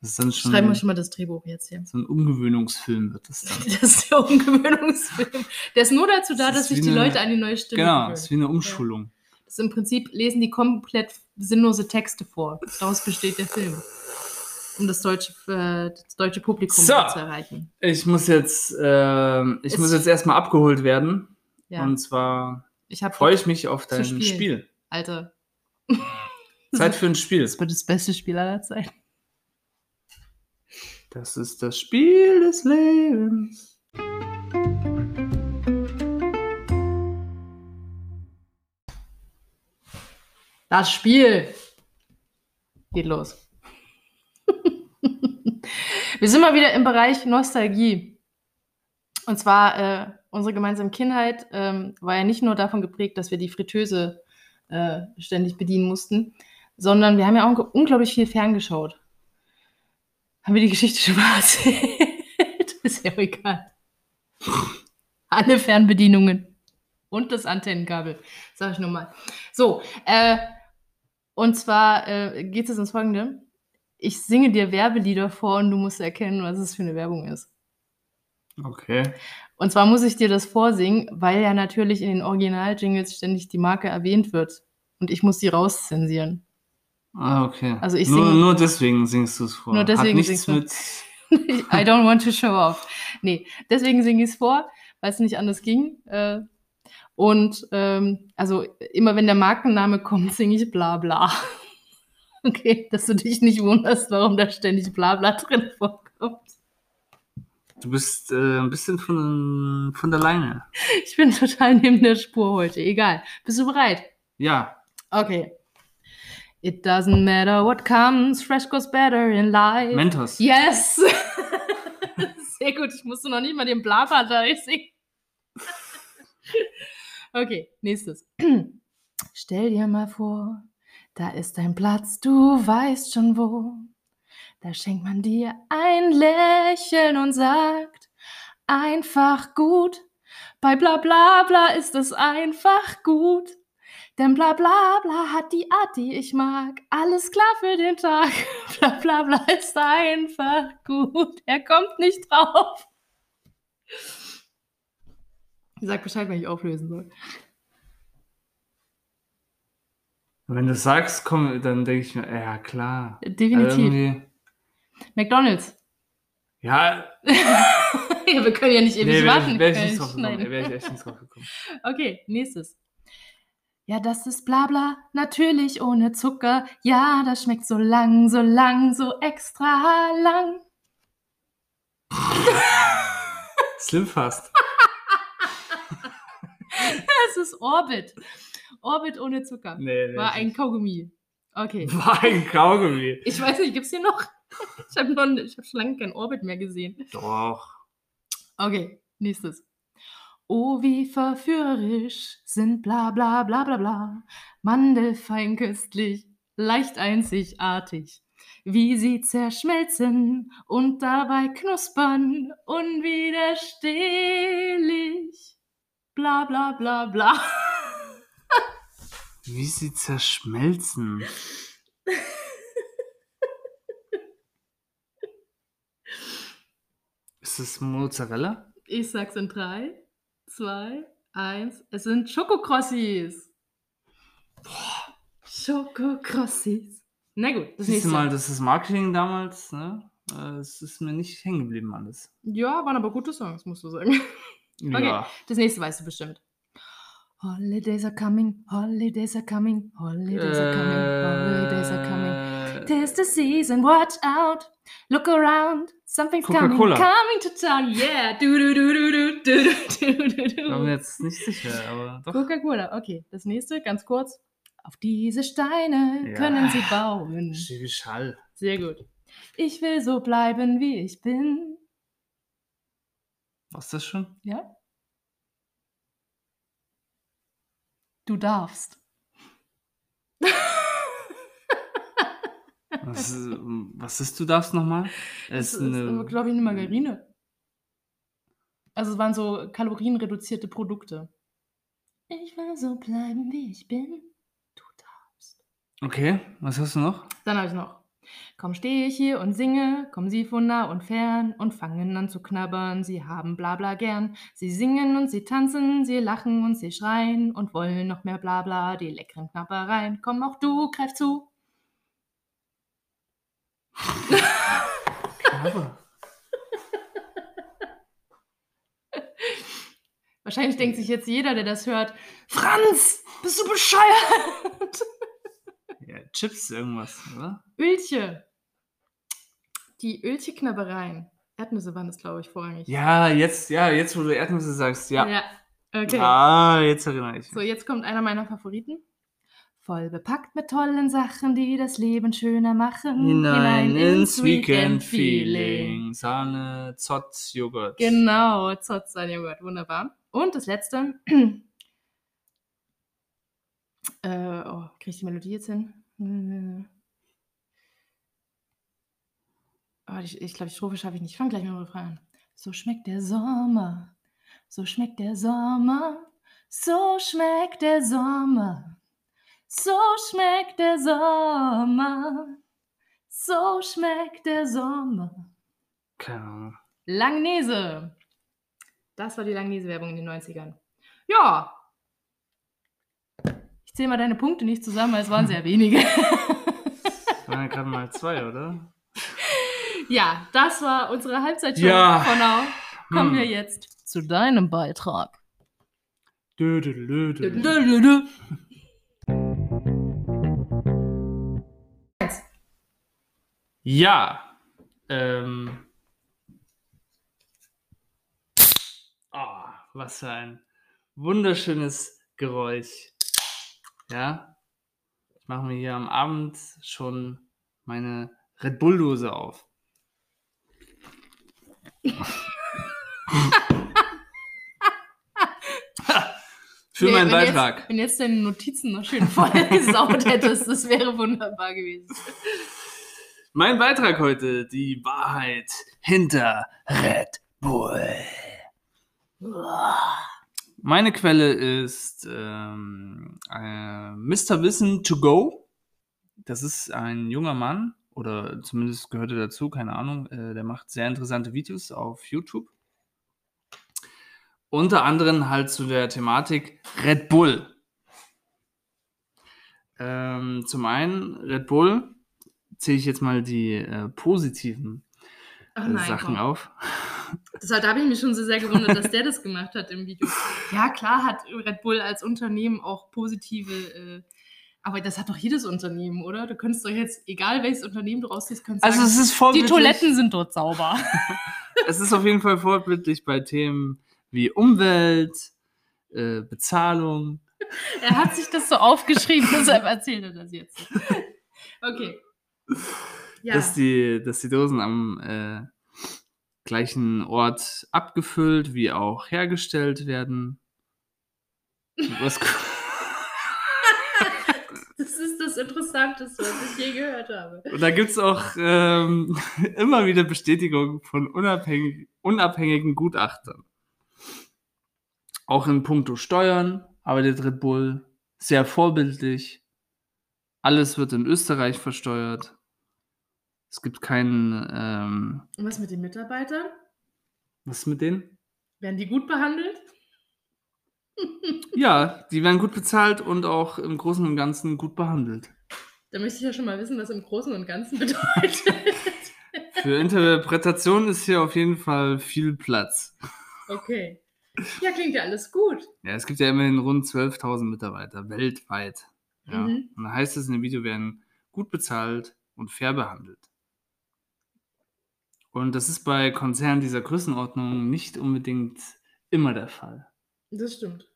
Das ist dann schon Schreiben wir schon mal das Drehbuch jetzt hier. so ein Umgewöhnungsfilm wird das dann. Das ist der Umgewöhnungsfilm. Der ist nur dazu da, Das dass sich die eine- Leute an die neue Stimme Genau, das ist wie eine Umschulung. Das ist im Prinzip lesen die komplett sinnlose Texte vor. Daraus besteht der Film. Um das deutsche, äh, das deutsche Publikum So. zu erreichen. Ich muss jetzt, ähm, ich Es- muss jetzt erstmal abgeholt werden. Ja. Und zwar freue ich mich auf dein. Spiel. Alter, Zeit für ein Spiel. das wird das beste Spiel aller Zeiten. Das ist das Spiel des Lebens. Das Spiel geht los. Wir sind mal wieder im Bereich Nostalgie. Und zwar, äh, unsere gemeinsame Kindheit ähm, war ja nicht nur davon geprägt, dass wir die Fritteuse äh, ständig bedienen mussten, sondern wir haben ja auch unglaublich viel ferngeschaut. Haben wir die Geschichte schon mal erzählt? Ist ja egal. Alle Fernbedienungen und das Antennenkabel, sag ich nur mal. So, äh, und zwar äh, geht es ins Folgende. Ich singe dir Werbelieder vor und du musst erkennen, was es für eine Werbung ist. Okay. Und zwar muss ich dir das vorsingen, weil ja natürlich in den Original-Jingles ständig die Marke erwähnt wird. Und ich muss die rauszensieren. Ah, okay. Also ich nur, singe- nur deswegen singst du es vor. Nur deswegen Hat nichts mit. I don't want to show off. Nee, deswegen singe ich es vor, weil es nicht anders ging. Äh, und ähm, also immer wenn der Markenname kommt, singe ich bla bla. Okay, dass du dich nicht wunderst, warum da ständig Blabla drin vorkommt. Du bist äh, ein bisschen von, von der Leine. Ich bin total neben der Spur heute. Egal. Bist du bereit? Ja. Okay. It doesn't matter what comes, fresh goes better in life. Mentos. Yes! Sehr gut, ich musste noch nicht mal den Blabla da singen. okay, nächstes. Stell dir mal vor, da ist ein Platz, du weißt schon wo. Da schenkt man dir ein Lächeln und sagt, einfach gut. Bei bla bla bla ist es einfach gut. Denn bla bla bla hat die Art, die ich mag. Alles klar für den Tag. Bla bla bla ist einfach gut. Er kommt nicht drauf. Sag Bescheid, wenn ich auflösen soll. Wenn du sagst, komm, dann denke ich mir, ja klar. Definitiv. Irgendwie, McDonalds. ja, ja, wir können ja nicht ewig nee, wäre warten. ich, wär ich. Wäre ich echt nicht drauf gekommen. Okay, nächstes. Ja, das ist Blabla, natürlich ohne Zucker. Ja, das schmeckt so lang, so lang, so extra lang. Slim fast. Das ist Orbit. Orbit ohne Zucker. Nee, nee, War ein Kaugummi. Okay. War ein Kaugummi. Ich weiß nicht, gibt's hier noch? Ich habe hab schon lange kein Orbit mehr gesehen. Doch. Okay, nächstes. Oh, wie verführerisch sind bla bla bla bla bla. Mandelfein köstlich, leicht einzigartig. Wie sie zerschmelzen und dabei knuspern, unwiderstehlich. Bla bla bla bla. Wie sie zerschmelzen. Ist es Mozzarella? Ich sag's in drei, zwei, eins. Es sind Schokokrossis. Schokokrossis. Na gut, das nächste mal, das ist Marketing damals, ne? Äh, Es ist mir nicht hängen geblieben alles. Ja, waren aber gute Songs, musst du sagen. Okay, Ja. das nächste weißt du bestimmt. Holidays are coming, holidays are coming, holidays are coming, holidays are coming. Äh, Tis the season, watch out, look around, something's coming, coming to town, yeah. Du, du, du, du, du, du, du, du, ich bin mir jetzt nicht sicher, aber doch. Coca-Cola, okay. Das nächste, ganz kurz. Auf diese Steine Ja. können sie bauen. Schwäbisch Hall. Sehr gut. Ich will so bleiben, wie ich bin. Was das schon? Ja? Du darfst. Was, ist- was ist du darfst nochmal? Das Es ist, glaube ich, eine Margarine. Also es waren so kalorienreduzierte Produkte. Ich will so bleiben, wie ich bin. Du darfst. Okay, was hast du noch? Dann habe ich noch. Kaum stehe ich hier und singe, kommen sie von nah und fern und fangen an zu knabbern. Sie haben Blabla gern. Sie singen und sie tanzen, sie lachen und sie schreien und wollen noch mehr Blabla, die leckeren Knabbereien. Komm auch du, greif zu. Knabber. Wahrscheinlich denkt sich jetzt jeder, der das hört, Franz, bist du bescheuert? Ja, Chips irgendwas, oder? Ölche. Die Ölche-Knabbereien. Erdnüsse waren das, glaube ich, vorrangig. Ja, jetzt, ja, jetzt, wo du Erdnüsse sagst, ja. ja. Okay. Ah, jetzt erinnere ich mich. So, jetzt kommt einer meiner Favoriten. Voll bepackt mit tollen Sachen, die das Leben schöner machen. Hinein ins Weekend-Feeling. Sahne, Zott, Joghurt. Genau, Zott sein Joghurt, wunderbar. Und das letzte. äh, oh, kriege ich die Melodie jetzt hin? Oh, ich ich glaube, die Strophe schaffe ich nicht. Ich fange gleich mit dem Refrain an. So schmeckt der Sommer, so schmeckt der Sommer, so schmeckt der Sommer, so schmeckt der Sommer, so schmeckt der Sommer. Keine Ahnung. Langnese. Das war die Langnese-Werbung in den 90ern. Ja. Ich zähle mal deine Punkte nicht zusammen, weil es waren sehr wenige. Das waren ja gerade mal zwei, oder? ja, das war unsere Halbzeitshow Ja. von Now. Kommen Hm. wir jetzt zu deinem Beitrag. Dö, dö, dö, dö. Dö, dö, dö. Ja. Ähm. Oh, was für ein wunderschönes Geräusch. Ja. Ich mache mir hier am Abend schon meine Red Bull-Dose auf. Für Nee, meinen wenn Beitrag. Jetzt, wenn jetzt deine Notizen noch schön voll gesaut hättest, das wäre wunderbar gewesen. Mein Beitrag heute, die Wahrheit hinter Red Bull. Meine Quelle ist ähm, äh, Mr. Wissen to go. Das ist ein junger Mann, oder zumindest gehört er dazu, keine Ahnung. Äh, der macht sehr interessante Videos auf YouTube. Unter anderem halt zu der Thematik Red Bull. Ähm, zum einen Red Bull zähle ich jetzt mal die äh, positiven Ach äh, nein, Sachen komm. auf. Deshalb habe ich mich schon so sehr gewundert, dass der das gemacht hat im Video. Ja, klar hat Red Bull als Unternehmen auch positive, äh, aber das hat doch jedes Unternehmen, oder? Du könntest doch jetzt, egal welches Unternehmen du rausziehst, kannst Also sagen, es ist die vorbildlich. Toiletten sind dort sauber. Es ist auf jeden Fall vorbildlich bei Themen wie Umwelt, äh, Bezahlung. er hat sich das so aufgeschrieben, deshalb erzählt er das jetzt. Okay. Ja, dass, die, dass die Dosen am äh, gleichen Ort abgefüllt wie auch hergestellt werden. Was, das ist das Interessanteste, was ich je gehört habe. und da gibt es auch ähm, immer wieder Bestätigung von unabhängig, unabhängigen Gutachtern. Auch in puncto Steuern arbeitet Red Bull sehr vorbildlich. Alles wird in Österreich versteuert. Es gibt keinen. Ähm, Und was mit den Mitarbeitern? was ist mit denen? Werden die gut behandelt? Ja, die werden gut bezahlt und auch im Großen und Ganzen gut behandelt. Da möchte ich ja schon mal wissen, was im Großen und Ganzen bedeutet. Für Interpretation ist hier auf jeden Fall viel Platz. Okay. Ja, klingt ja alles gut. Ja, es gibt ja immerhin rund 12.000 Mitarbeiter weltweit. Ja. Mhm. Und da heißt es in dem Video, werden gut bezahlt und fair behandelt. Und das ist bei Konzernen dieser Größenordnung nicht unbedingt immer der Fall. Das stimmt.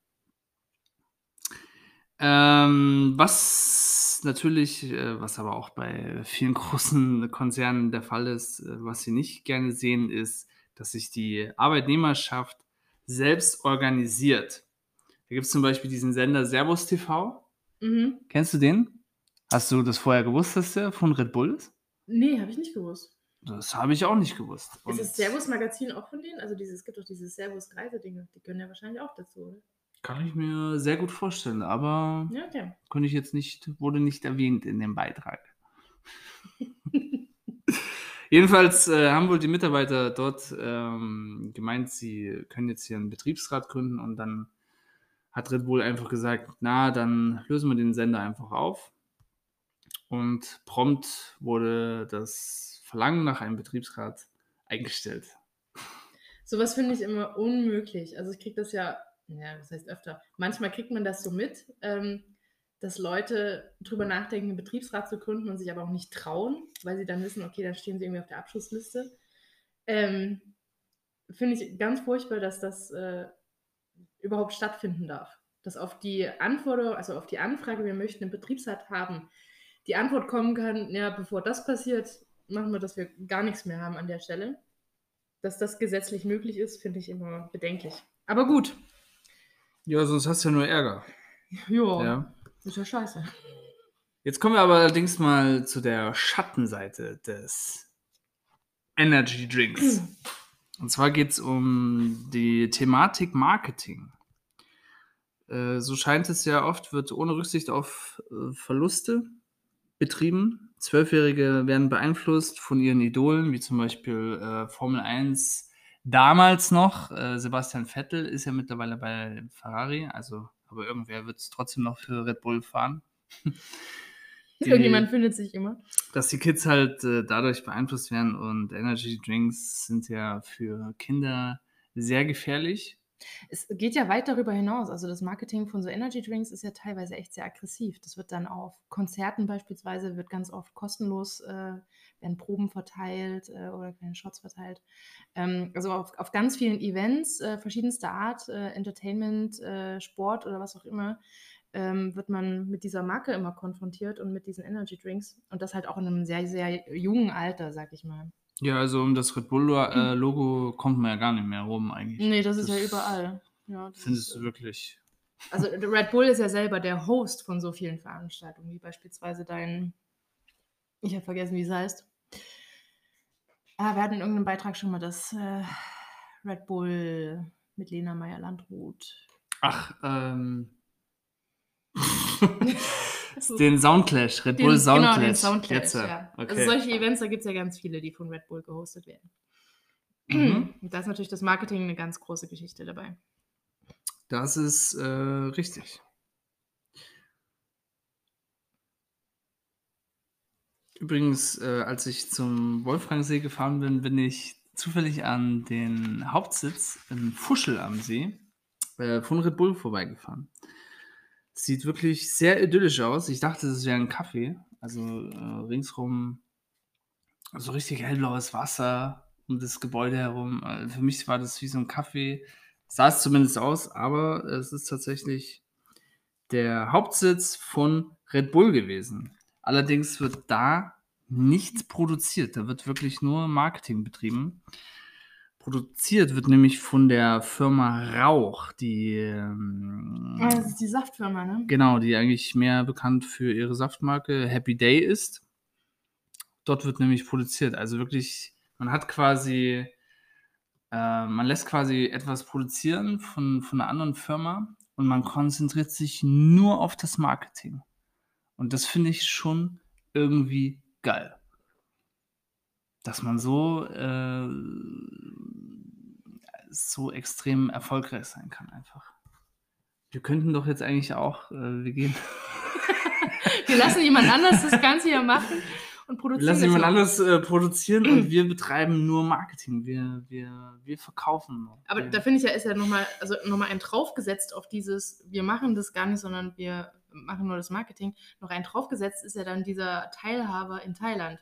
Ähm, was natürlich, äh, was aber auch bei vielen großen Konzernen der Fall ist, äh, was sie nicht gerne sehen, ist, dass sich die Arbeitnehmerschaft selbst organisiert. Da gibt es zum Beispiel diesen Sender Servus TV. Mhm. Kennst du den? Hast du das vorher gewusst, dass der von Red Bull ist? Nee, habe ich nicht gewusst. Das habe ich auch nicht gewusst. Ist Und das Servus-Magazin auch von denen? Also dieses, es gibt doch diese Servus-Reisedinger. Die können ja wahrscheinlich auch dazu, oder? kann ich mir sehr gut vorstellen, aber Ja, okay. konnte ich jetzt nicht, wurde nicht erwähnt in dem Beitrag. Jedenfalls äh, haben wohl die Mitarbeiter dort ähm, gemeint, sie können jetzt hier einen Betriebsrat gründen und dann hat Red Bull einfach gesagt, na, dann lösen wir den Sender einfach auf. Und prompt wurde das Verlangen nach einem Betriebsrat eingestellt. Sowas finde ich immer unmöglich. Also ich kriege das ja, ja, das heißt öfter. Manchmal kriegt man das so mit, ähm, dass Leute drüber nachdenken, einen Betriebsrat zu gründen und sich aber auch nicht trauen, weil sie dann wissen, okay, dann stehen sie irgendwie auf der Abschlussliste. Ähm, finde ich ganz furchtbar, dass das äh, überhaupt stattfinden darf. Dass auf die Anforderung, also auf die Anfrage, wir möchten einen Betriebsrat haben, die Antwort kommen kann, ja, bevor das passiert, machen wir, dass wir gar nichts mehr haben an der Stelle. Dass das gesetzlich möglich ist, finde ich immer bedenklich. Aber gut. Ja, sonst hast du ja nur Ärger. Ja, Ja. ist ja scheiße. Jetzt kommen wir aber allerdings mal zu der Schattenseite des Energy Drinks. Und zwar geht es um die Thematik Marketing. Äh, so scheint es ja oft, wird ohne Rücksicht auf äh, Verluste betrieben. Zwölfjährige werden beeinflusst von ihren Idolen, wie zum Beispiel äh, Formel 1 damals noch. Äh, Sebastian Vettel ist ja mittlerweile bei Ferrari, also aber irgendwer wird es trotzdem noch für Red Bull fahren. Die- Irgendjemand findet sich immer. dass die Kids halt äh, dadurch beeinflusst werden und Energy Drinks sind ja für Kinder sehr gefährlich. Es geht ja weit darüber hinaus. Also das Marketing von so Energy Drinks ist ja teilweise echt sehr aggressiv. Das wird dann auf Konzerten beispielsweise, wird ganz oft kostenlos, äh, werden Proben verteilt äh, oder kleine Shots verteilt. Ähm, also auf, auf ganz vielen Events äh, verschiedenster Art, äh, Entertainment, äh, Sport oder was auch immer, ähm, wird man mit dieser Marke immer konfrontiert und mit diesen Energy Drinks. Und das halt auch in einem sehr, sehr jungen Alter, sag ich mal. Ja, also um das Red Bull-Logo äh, kommt man ja gar nicht mehr rum eigentlich. Nee, das, ist ja überall. Ja, das Findest ist, du wirklich. Also Red Bull ist ja selber der Host von so vielen Veranstaltungen, wie beispielsweise dein, ich habe vergessen, wie es heißt. Ah, wir hatten in irgendeinem Beitrag schon mal das äh, Red Bull mit Lena Meyer-Landrut. Ach, ähm. den Soundclash, Red Bull Den- Soundclash. Genau, den Soundclash, Jetzt, äh, ja. okay. Also solche Events, da gibt es ja ganz viele, die von Red Bull gehostet werden. Mhm. Und da ist natürlich das Marketing eine ganz große Geschichte dabei. Das ist äh, richtig. Übrigens, äh, als ich zum Wolfrangsee gefahren bin, bin ich zufällig an den Hauptsitz in Fuschel am See äh, von Red Bull vorbeigefahren. Sieht wirklich sehr idyllisch aus. Ich dachte, es wäre ein Kaffee. Also äh, ringsrum so richtig hellblaues Wasser um das Gebäude herum. Äh, für mich war das wie so ein Kaffee. Sah es zumindest aus, aber es ist tatsächlich der Hauptsitz von Red Bull gewesen. Allerdings wird da nichts produziert. Da wird wirklich nur Marketing betrieben. Produziert wird nämlich von der Firma Rauch, die ähm, Ah, das ist die Saftfirma, ne? Genau, die eigentlich mehr bekannt für ihre Saftmarke Happy Day ist. Dort wird nämlich produziert. Also wirklich, man hat quasi, äh, man lässt quasi etwas produzieren von, von einer anderen Firma und man konzentriert sich nur auf das Marketing. Und das finde ich schon irgendwie geil. Dass man so, äh, so extrem erfolgreich sein kann einfach. Wir könnten doch jetzt eigentlich auch, äh, wir gehen, Wir lassen jemand anders das Ganze hier machen und wir produzieren. lassen das jemand noch. anderes äh, produzieren und wir betreiben nur Marketing. Wir, wir, wir verkaufen nur. Aber wir, da finde ich ja, ist ja nochmal also noch mal ein draufgesetzt auf dieses, wir machen das gar nicht, sondern wir machen nur das Marketing. Noch ein draufgesetzt ist ja dann dieser Teilhaber in Thailand,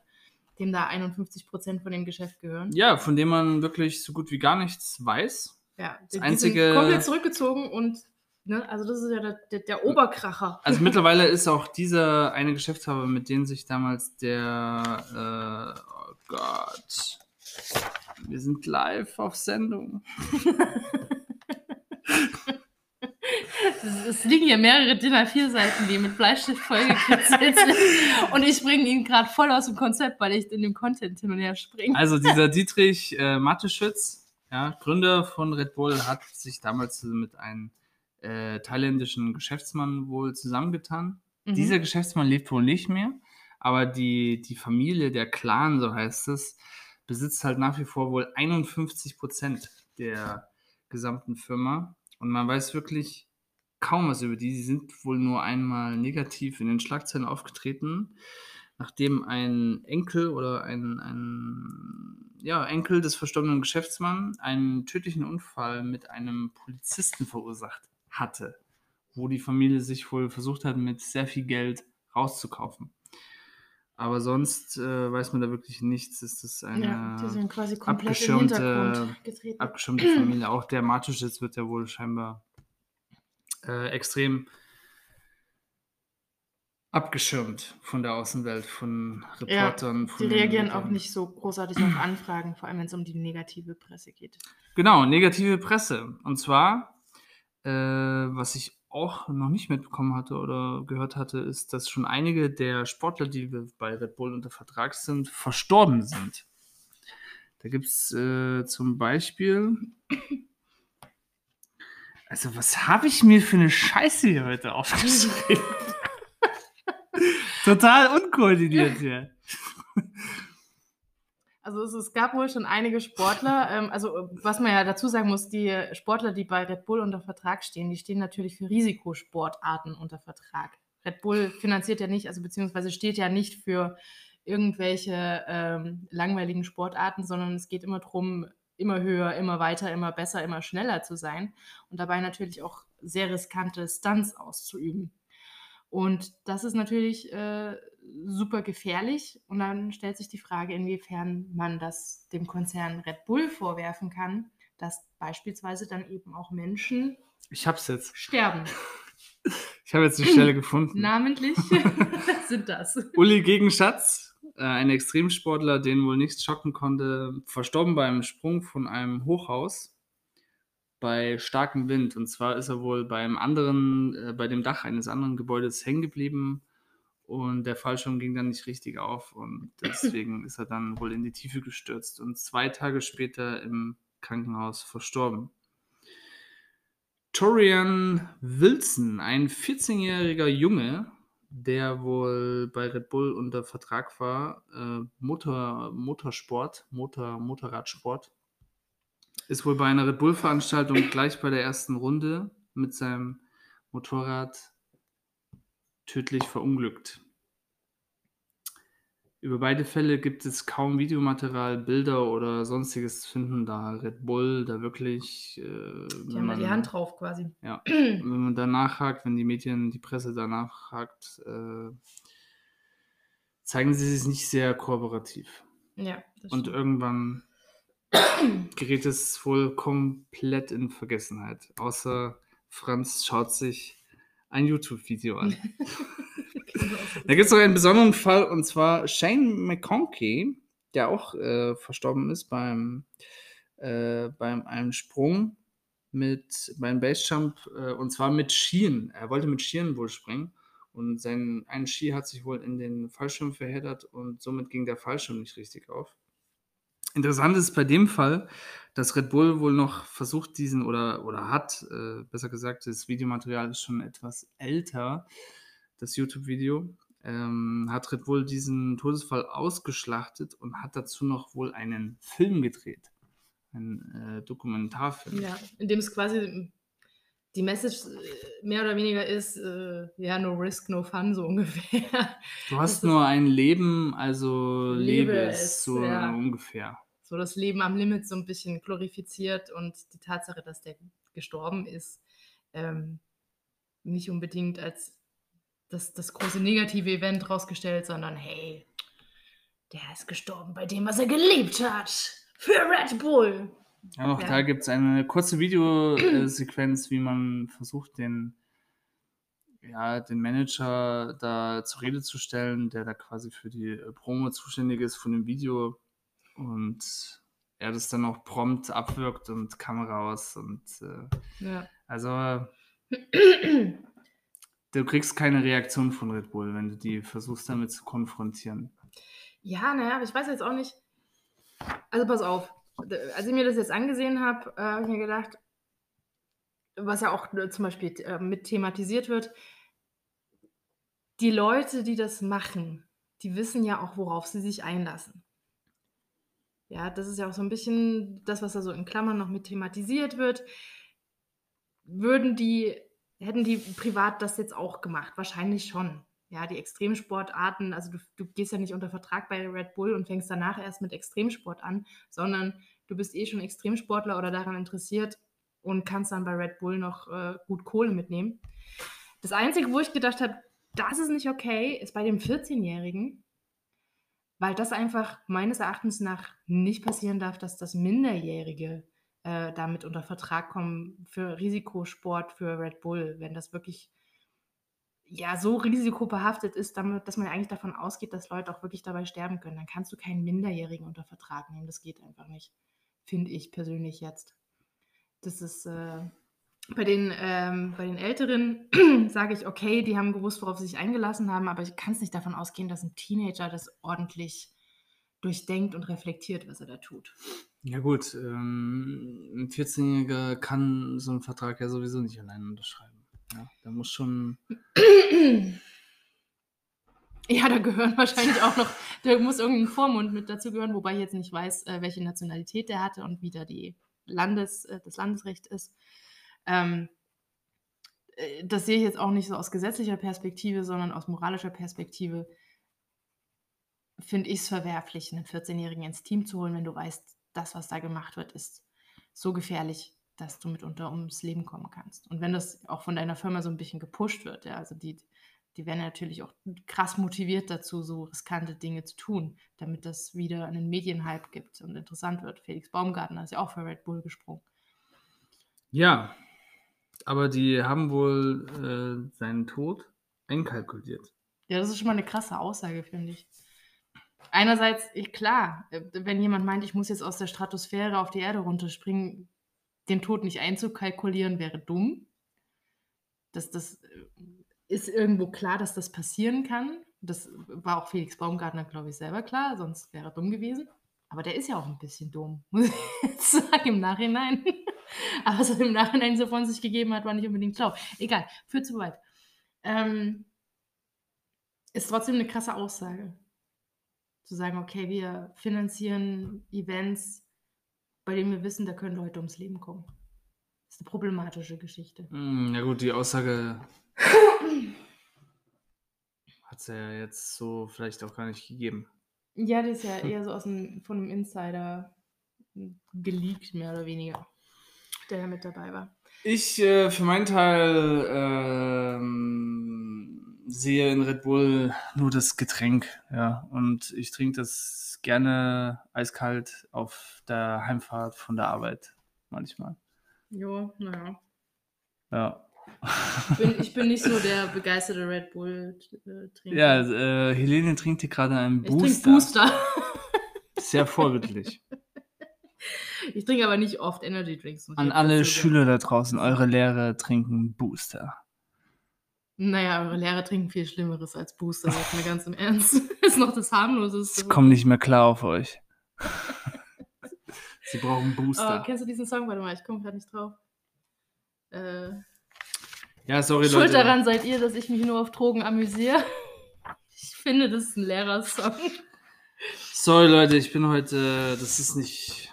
dem da 51 Prozent von dem Geschäft gehören. ja, von dem man wirklich so gut wie gar nichts weiß. Ja, Das die, einzige- sind komplett zurückgezogen und, ne, also das ist ja der, der, der Oberkracher. Also mittlerweile ist auch dieser eine Geschäftshaber, mit dem sich damals der, äh, oh Gott, wir sind live auf Sendung. Es, liegen hier mehrere DIN A4-Seiten, die mit Bleistift vollgekritzelt sind. Und ich bringe ihn gerade voll aus dem Konzept, weil ich in dem Content hin und her springe. Also dieser Dietrich äh, Mateschitz, ja, Gründer von Red Bull, hat sich damals mit einem äh, thailändischen Geschäftsmann wohl zusammengetan. Mhm. Dieser Geschäftsmann lebt wohl nicht mehr, aber die, die Familie, der Clan, so heißt es, besitzt halt nach wie vor wohl 51 Prozent der gesamten Firma. Und man weiß wirklich kaum was über die. Sie sind wohl nur einmal negativ in den Schlagzeilen aufgetreten, nachdem ein Enkel oder ein, ein ja, Enkel des verstorbenen Geschäftsmanns einen tödlichen Unfall mit einem Polizisten verursacht hatte, wo die Familie sich wohl versucht hat, mit sehr viel Geld rauszukaufen. Aber sonst äh, weiß man da wirklich nichts. Ist das eine ja, die abgeschirmte- abgeschirmte Familie. Auch der Matuschitz wird ja wohl scheinbar äh, extrem abgeschirmt von der Außenwelt, von Reportern. Die von den reagieren auch nicht so großartig auf Anfragen, vor allem wenn es um die negative Presse geht. Genau, negative Presse. Und zwar, äh, was ich auch noch nicht mitbekommen hatte oder gehört hatte, ist, dass schon einige der Sportler, die wir bei Red Bull unter Vertrag sind, verstorben sind. Da gibt es äh, zum Beispiel. Also, was habe ich mir für eine Scheiße hier heute aufgeschrieben? Total unkoordiniert hier. Also es, es gab wohl schon einige Sportler, ähm, also was man ja dazu sagen muss, die Sportler, die bei Red Bull unter Vertrag stehen, die stehen natürlich für Risikosportarten unter Vertrag. Red Bull finanziert ja nicht, also beziehungsweise steht ja nicht für irgendwelche ähm, langweiligen Sportarten, sondern es geht immer darum, immer höher, immer weiter, immer besser, immer schneller zu sein und dabei natürlich auch sehr riskante Stunts auszuüben. Und das ist natürlich äh, super gefährlich. Und dann stellt sich die Frage, inwiefern man das dem Konzern Red Bull vorwerfen kann, dass beispielsweise dann eben auch Menschen Ich hab's jetzt. sterben. Ich habe jetzt die Stelle gefunden. Namentlich sind das. Uli gegen Schatz, äh, ein Extremsportler, den wohl nichts schocken konnte, verstorben beim Sprung von einem Hochhaus bei starkem Wind. Und zwar ist er wohl beim anderen, äh, bei dem Dach eines anderen Gebäudes hängen geblieben und der Fallschirm ging dann nicht richtig auf und deswegen ist er dann wohl in die Tiefe gestürzt und zwei Tage später im Krankenhaus verstorben. Torian Wilson, ein 14-jähriger Junge, der wohl bei Red Bull unter Vertrag war, äh, Motor, Motorsport, Motor, Motorradsport, ist wohl bei einer Red Bull-Veranstaltung gleich bei der ersten Runde mit seinem Motorrad tödlich verunglückt. Über beide Fälle gibt es kaum Videomaterial, Bilder oder sonstiges zu finden, da Red Bull da wirklich. Äh, Die haben da die Hand drauf quasi. Ja, wenn man da nachhakt, wenn die Medien, die Presse da nachhakt, äh, zeigen sie sich nicht sehr kooperativ. Ja, Und irgendwann gerät es wohl komplett in Vergessenheit. Außer Franz schaut sich ein YouTube-Video an. Da gibt es noch einen besonderen Fall und zwar Shane McConkey, der auch äh, verstorben ist beim, äh, beim einem Sprung mit beim Basejump äh, und zwar mit Skien. Er wollte mit Skien wohl springen und sein ein Ski hat sich wohl in den Fallschirm verheddert und somit ging der Fallschirm nicht richtig auf. Interessant ist bei dem Fall, dass Red Bull wohl noch versucht, diesen oder, oder hat, äh, besser gesagt, das Videomaterial ist schon etwas älter, das YouTube-Video, ähm, hat Red Bull diesen Todesfall ausgeschlachtet und hat dazu noch wohl einen Film gedreht. Einen äh, Dokumentarfilm. Ja, in dem es quasi die Message äh, mehr oder weniger ist, äh, ja, no risk, no fun, so ungefähr. Du hast nur ein Leben, also lebe, Lebe es, so ja. ungefähr. So das Leben am Limit so ein bisschen glorifiziert und die Tatsache, dass der gestorben ist, ähm, nicht unbedingt als das, das große negative Event rausgestellt, sondern hey, der ist gestorben bei dem, was er geliebt hat. Für Red Bull. Ja, auch Ja. da gibt es eine kurze Videosequenz, wie man versucht, den, ja, den Manager da zur Rede zu stellen, der da quasi für die Promo zuständig ist von dem Video und er das dann auch prompt abwirkt und Kamera aus und äh, Ja. also du kriegst keine Reaktion von Red Bull, wenn du die versuchst damit zu konfrontieren. Ja, naja, aber ich weiß jetzt auch nicht. Also pass auf, als ich mir das jetzt angesehen habe, äh, habe ich mir gedacht, was ja auch äh, zum Beispiel äh, mit thematisiert wird, die Leute, die das machen, die wissen ja auch, worauf sie sich einlassen. Ja, das ist ja auch so ein bisschen das, was da so in Klammern noch mit thematisiert wird. Würden die, hätten die privat das jetzt auch gemacht? Wahrscheinlich schon. Ja, die Extremsportarten, also du, du gehst ja nicht unter Vertrag bei Red Bull und fängst danach erst mit Extremsport an, sondern du bist eh schon Extremsportler oder daran interessiert und kannst dann bei Red Bull noch äh, gut Kohle mitnehmen. Das Einzige, wo ich gedacht habe, das ist nicht okay, ist bei dem 14-Jährigen, weil das einfach meines Erachtens nach nicht passieren darf, dass das Minderjährige äh, damit unter Vertrag kommen für Risikosport für Red Bull, wenn das wirklich ja so risikobehaftet ist, damit, dass man eigentlich davon ausgeht, dass Leute auch wirklich dabei sterben können. Dann kannst du keinen Minderjährigen unter Vertrag nehmen. Das geht einfach nicht, finde ich persönlich jetzt. Das ist äh, bei den, ähm, bei den Älteren sage ich, okay, die haben gewusst, worauf sie sich eingelassen haben, aber ich kann es nicht davon ausgehen, dass ein Teenager das ordentlich durchdenkt und reflektiert, was er da tut. Ja gut, ähm, ein 14-Jähriger kann so einen Vertrag ja sowieso nicht allein unterschreiben. Ja, da muss schon, Ja, da gehören wahrscheinlich auch noch, da muss irgendein Vormund mit dazu gehören, wobei ich jetzt nicht weiß, äh, welche Nationalität der hatte und wie da die Landes, äh, das Landesrecht ist. Ähm, äh, das sehe ich jetzt auch nicht so aus gesetzlicher Perspektive, sondern aus moralischer Perspektive finde ich es verwerflich, einen 14-Jährigen ins Team zu holen, wenn du weißt, das, was da gemacht wird, ist so gefährlich, dass du mitunter ums Leben kommen kannst. Und wenn das auch von deiner Firma so ein bisschen gepusht wird, ja, also die, die werden natürlich auch krass motiviert dazu, so riskante Dinge zu tun, damit das wieder einen Medienhype gibt und interessant wird. Felix Baumgartner ist ja auch für Red Bull gesprungen. Ja, aber die haben wohl äh, seinen Tod einkalkuliert. Ja, das ist schon mal eine krasse Aussage, finde ich. Einerseits, ich, klar, äh, wenn jemand meint, ich muss jetzt aus der Stratosphäre auf die Erde runterspringen, den Tod nicht einzukalkulieren, wäre dumm. Das, das äh, ist irgendwo klar, dass das passieren kann. Das war auch Felix Baumgartner, glaube ich, selber klar, sonst wäre er dumm gewesen. Aber der ist ja auch ein bisschen dumm, muss ich jetzt sagen, im Nachhinein. Aber was er im Nachhinein so von sich gegeben hat, war nicht unbedingt schlau. Egal, führt zu weit. Ähm, ist trotzdem eine krasse Aussage. Zu sagen, okay, wir finanzieren Events, bei denen wir wissen, da können Leute ums Leben kommen. Das ist eine problematische Geschichte. Hm, ja gut, die Aussage hat es ja jetzt so vielleicht auch gar nicht gegeben. Ja, das ist ja eher so aus dem, von einem Insider geleakt, mehr oder weniger, der ja mit dabei war. Ich äh, für meinen Teil ähm, sehe in Red Bull nur das Getränk, ja. Und ich trinke das gerne eiskalt auf der Heimfahrt von der Arbeit manchmal. Jo, naja. Ja. Ich bin, ich bin nicht so der begeisterte Red Bull-Trinker. Ja, äh, Helene trinkt hier gerade einen ich trinke Booster. Booster. Sehr vorbildlich. Ich trinke aber nicht oft Energy Drinks. ich An alle. Schüler da draußen, eure Lehrer trinken Booster. Naja, eure Lehrer trinken viel Schlimmeres als Booster, jetzt mal ganz im Ernst. Das ist noch das harmloseste. Sie kommen nicht mehr klar auf euch. Sie brauchen Oh, Booster. kennst du diesen Song? Warte mal, ich komme gerade nicht drauf. Äh, Ja, sorry Schuld Leute. daran seid ihr, dass ich mich nur auf Drogen amüsiere. Ich finde, das ist ein Lehrersong. Sorry Leute, ich bin heute, das ist nicht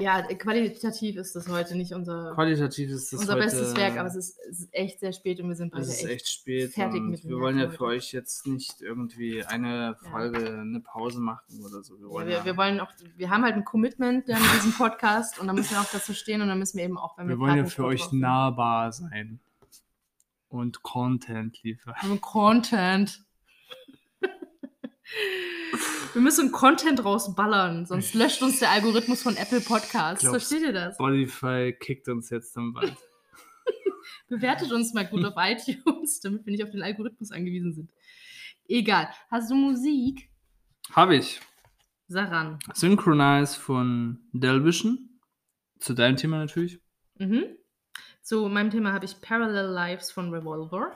Ja, qualitativ ist das heute nicht unser, qualitativ ist das unser heute, bestes Werk, aber es ist, es ist echt sehr spät und wir sind beide es ist echt, echt spät fertig mit dem wir wollen ja für euch jetzt nicht irgendwie eine Folge, eine Pause machen oder so. Wir Ja, wollen wir, wir wollen auch, wir haben halt ein Commitment ja, mit diesem Podcast und da müssen wir auch dazu stehen und dann müssen wir eben auch, wenn wir wir wollen ja für euch sind, nahbar sein und Content liefern. Und Content. Wir müssen Content rausballern, sonst löscht uns der Algorithmus von Apple Podcasts. Glaubst- Versteht ihr das? Spotify kickt uns jetzt am Band. Bewertet uns mal gut auf iTunes, damit wir nicht auf den Algorithmus angewiesen sind. Egal. Hast du Musik? Habe ich. Saran. Synchronize von Delvision. Zu deinem Thema natürlich. Mhm. Zu meinem Thema habe ich Parallel Lives von Revolver.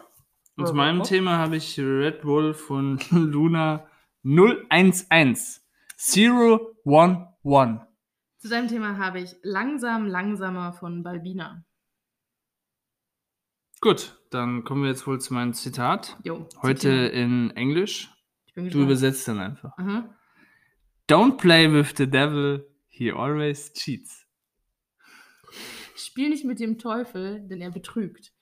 Und zu meinem. Thema habe ich Red Bull von Luna 011. 011. Zu deinem Thema habe ich Langsam, Langsamer von Balbina. Gut, dann kommen wir jetzt wohl zu meinem Zitat. Jo. Heute in Englisch. Du übersetzt dann einfach. Aha. Don't play with the devil, he always cheats. Spiel nicht mit dem Teufel, denn er betrügt.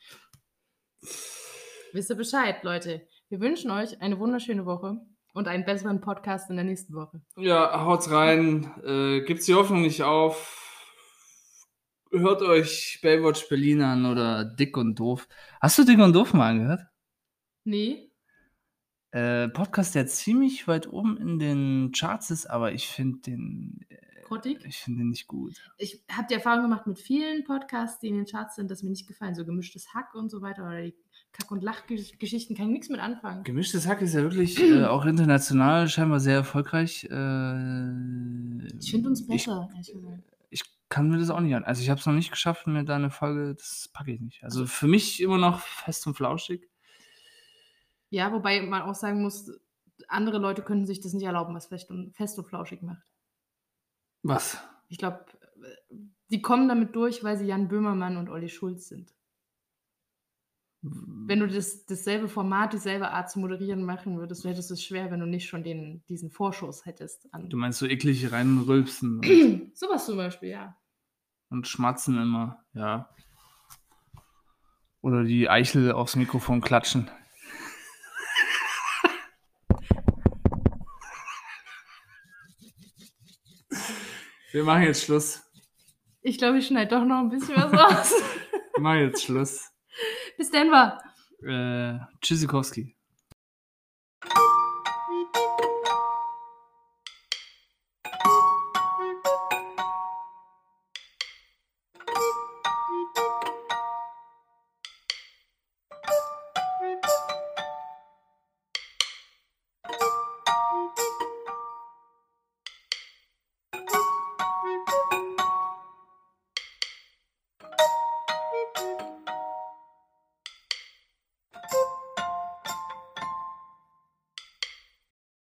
Wisst ihr Bescheid, Leute? Wir wünschen euch eine wunderschöne Woche und einen besseren Podcast in der nächsten Woche. Ja, haut's rein. Äh, gibt's die Hoffnung nicht auf. Hört euch Baywatch Berlin an oder Dick und Doof. Hast du Dick und Doof mal angehört? Nee? Äh, Podcast, der ziemlich weit oben in den Charts ist, aber ich finde den, Grottig? ich finde den nicht gut. Ich habe die Erfahrung gemacht mit vielen Podcasts, die in den Charts sind, dass mir nicht gefallen. So gemischtes Hack und so weiter oder die Kack- und Lachgeschichten kann ich nichts mit anfangen. Gemischtes Hack ist ja wirklich äh, auch international scheinbar sehr erfolgreich. Äh, Ich finde uns besser. Ich, ich kann mir das auch nicht an. Also ich habe es noch nicht geschafft, mir da eine Folge, das packe ich nicht. Also für mich immer noch fest und flauschig. Ja, wobei man auch sagen muss, andere Leute können sich das nicht erlauben, was fest und, fest und flauschig macht. Was? Ich glaube, die kommen damit durch, weil sie Jan Böhmermann und Olli Schulz sind. Wenn du das, dasselbe Format, dieselbe Art zu moderieren machen würdest, du hättest es schwer, wenn du nicht schon den, diesen Vorschuss hättest. Du meinst so eklig reinrülpsen Sowas zum Beispiel, ja. und schmatzen immer, ja. Oder die Eichel aufs Mikrofon klatschen. Wir machen jetzt Schluss. Ich glaube, ich schneide doch noch ein bisschen was raus. Wir machen jetzt Schluss. Bis Denver. Äh, Tschüssikowski.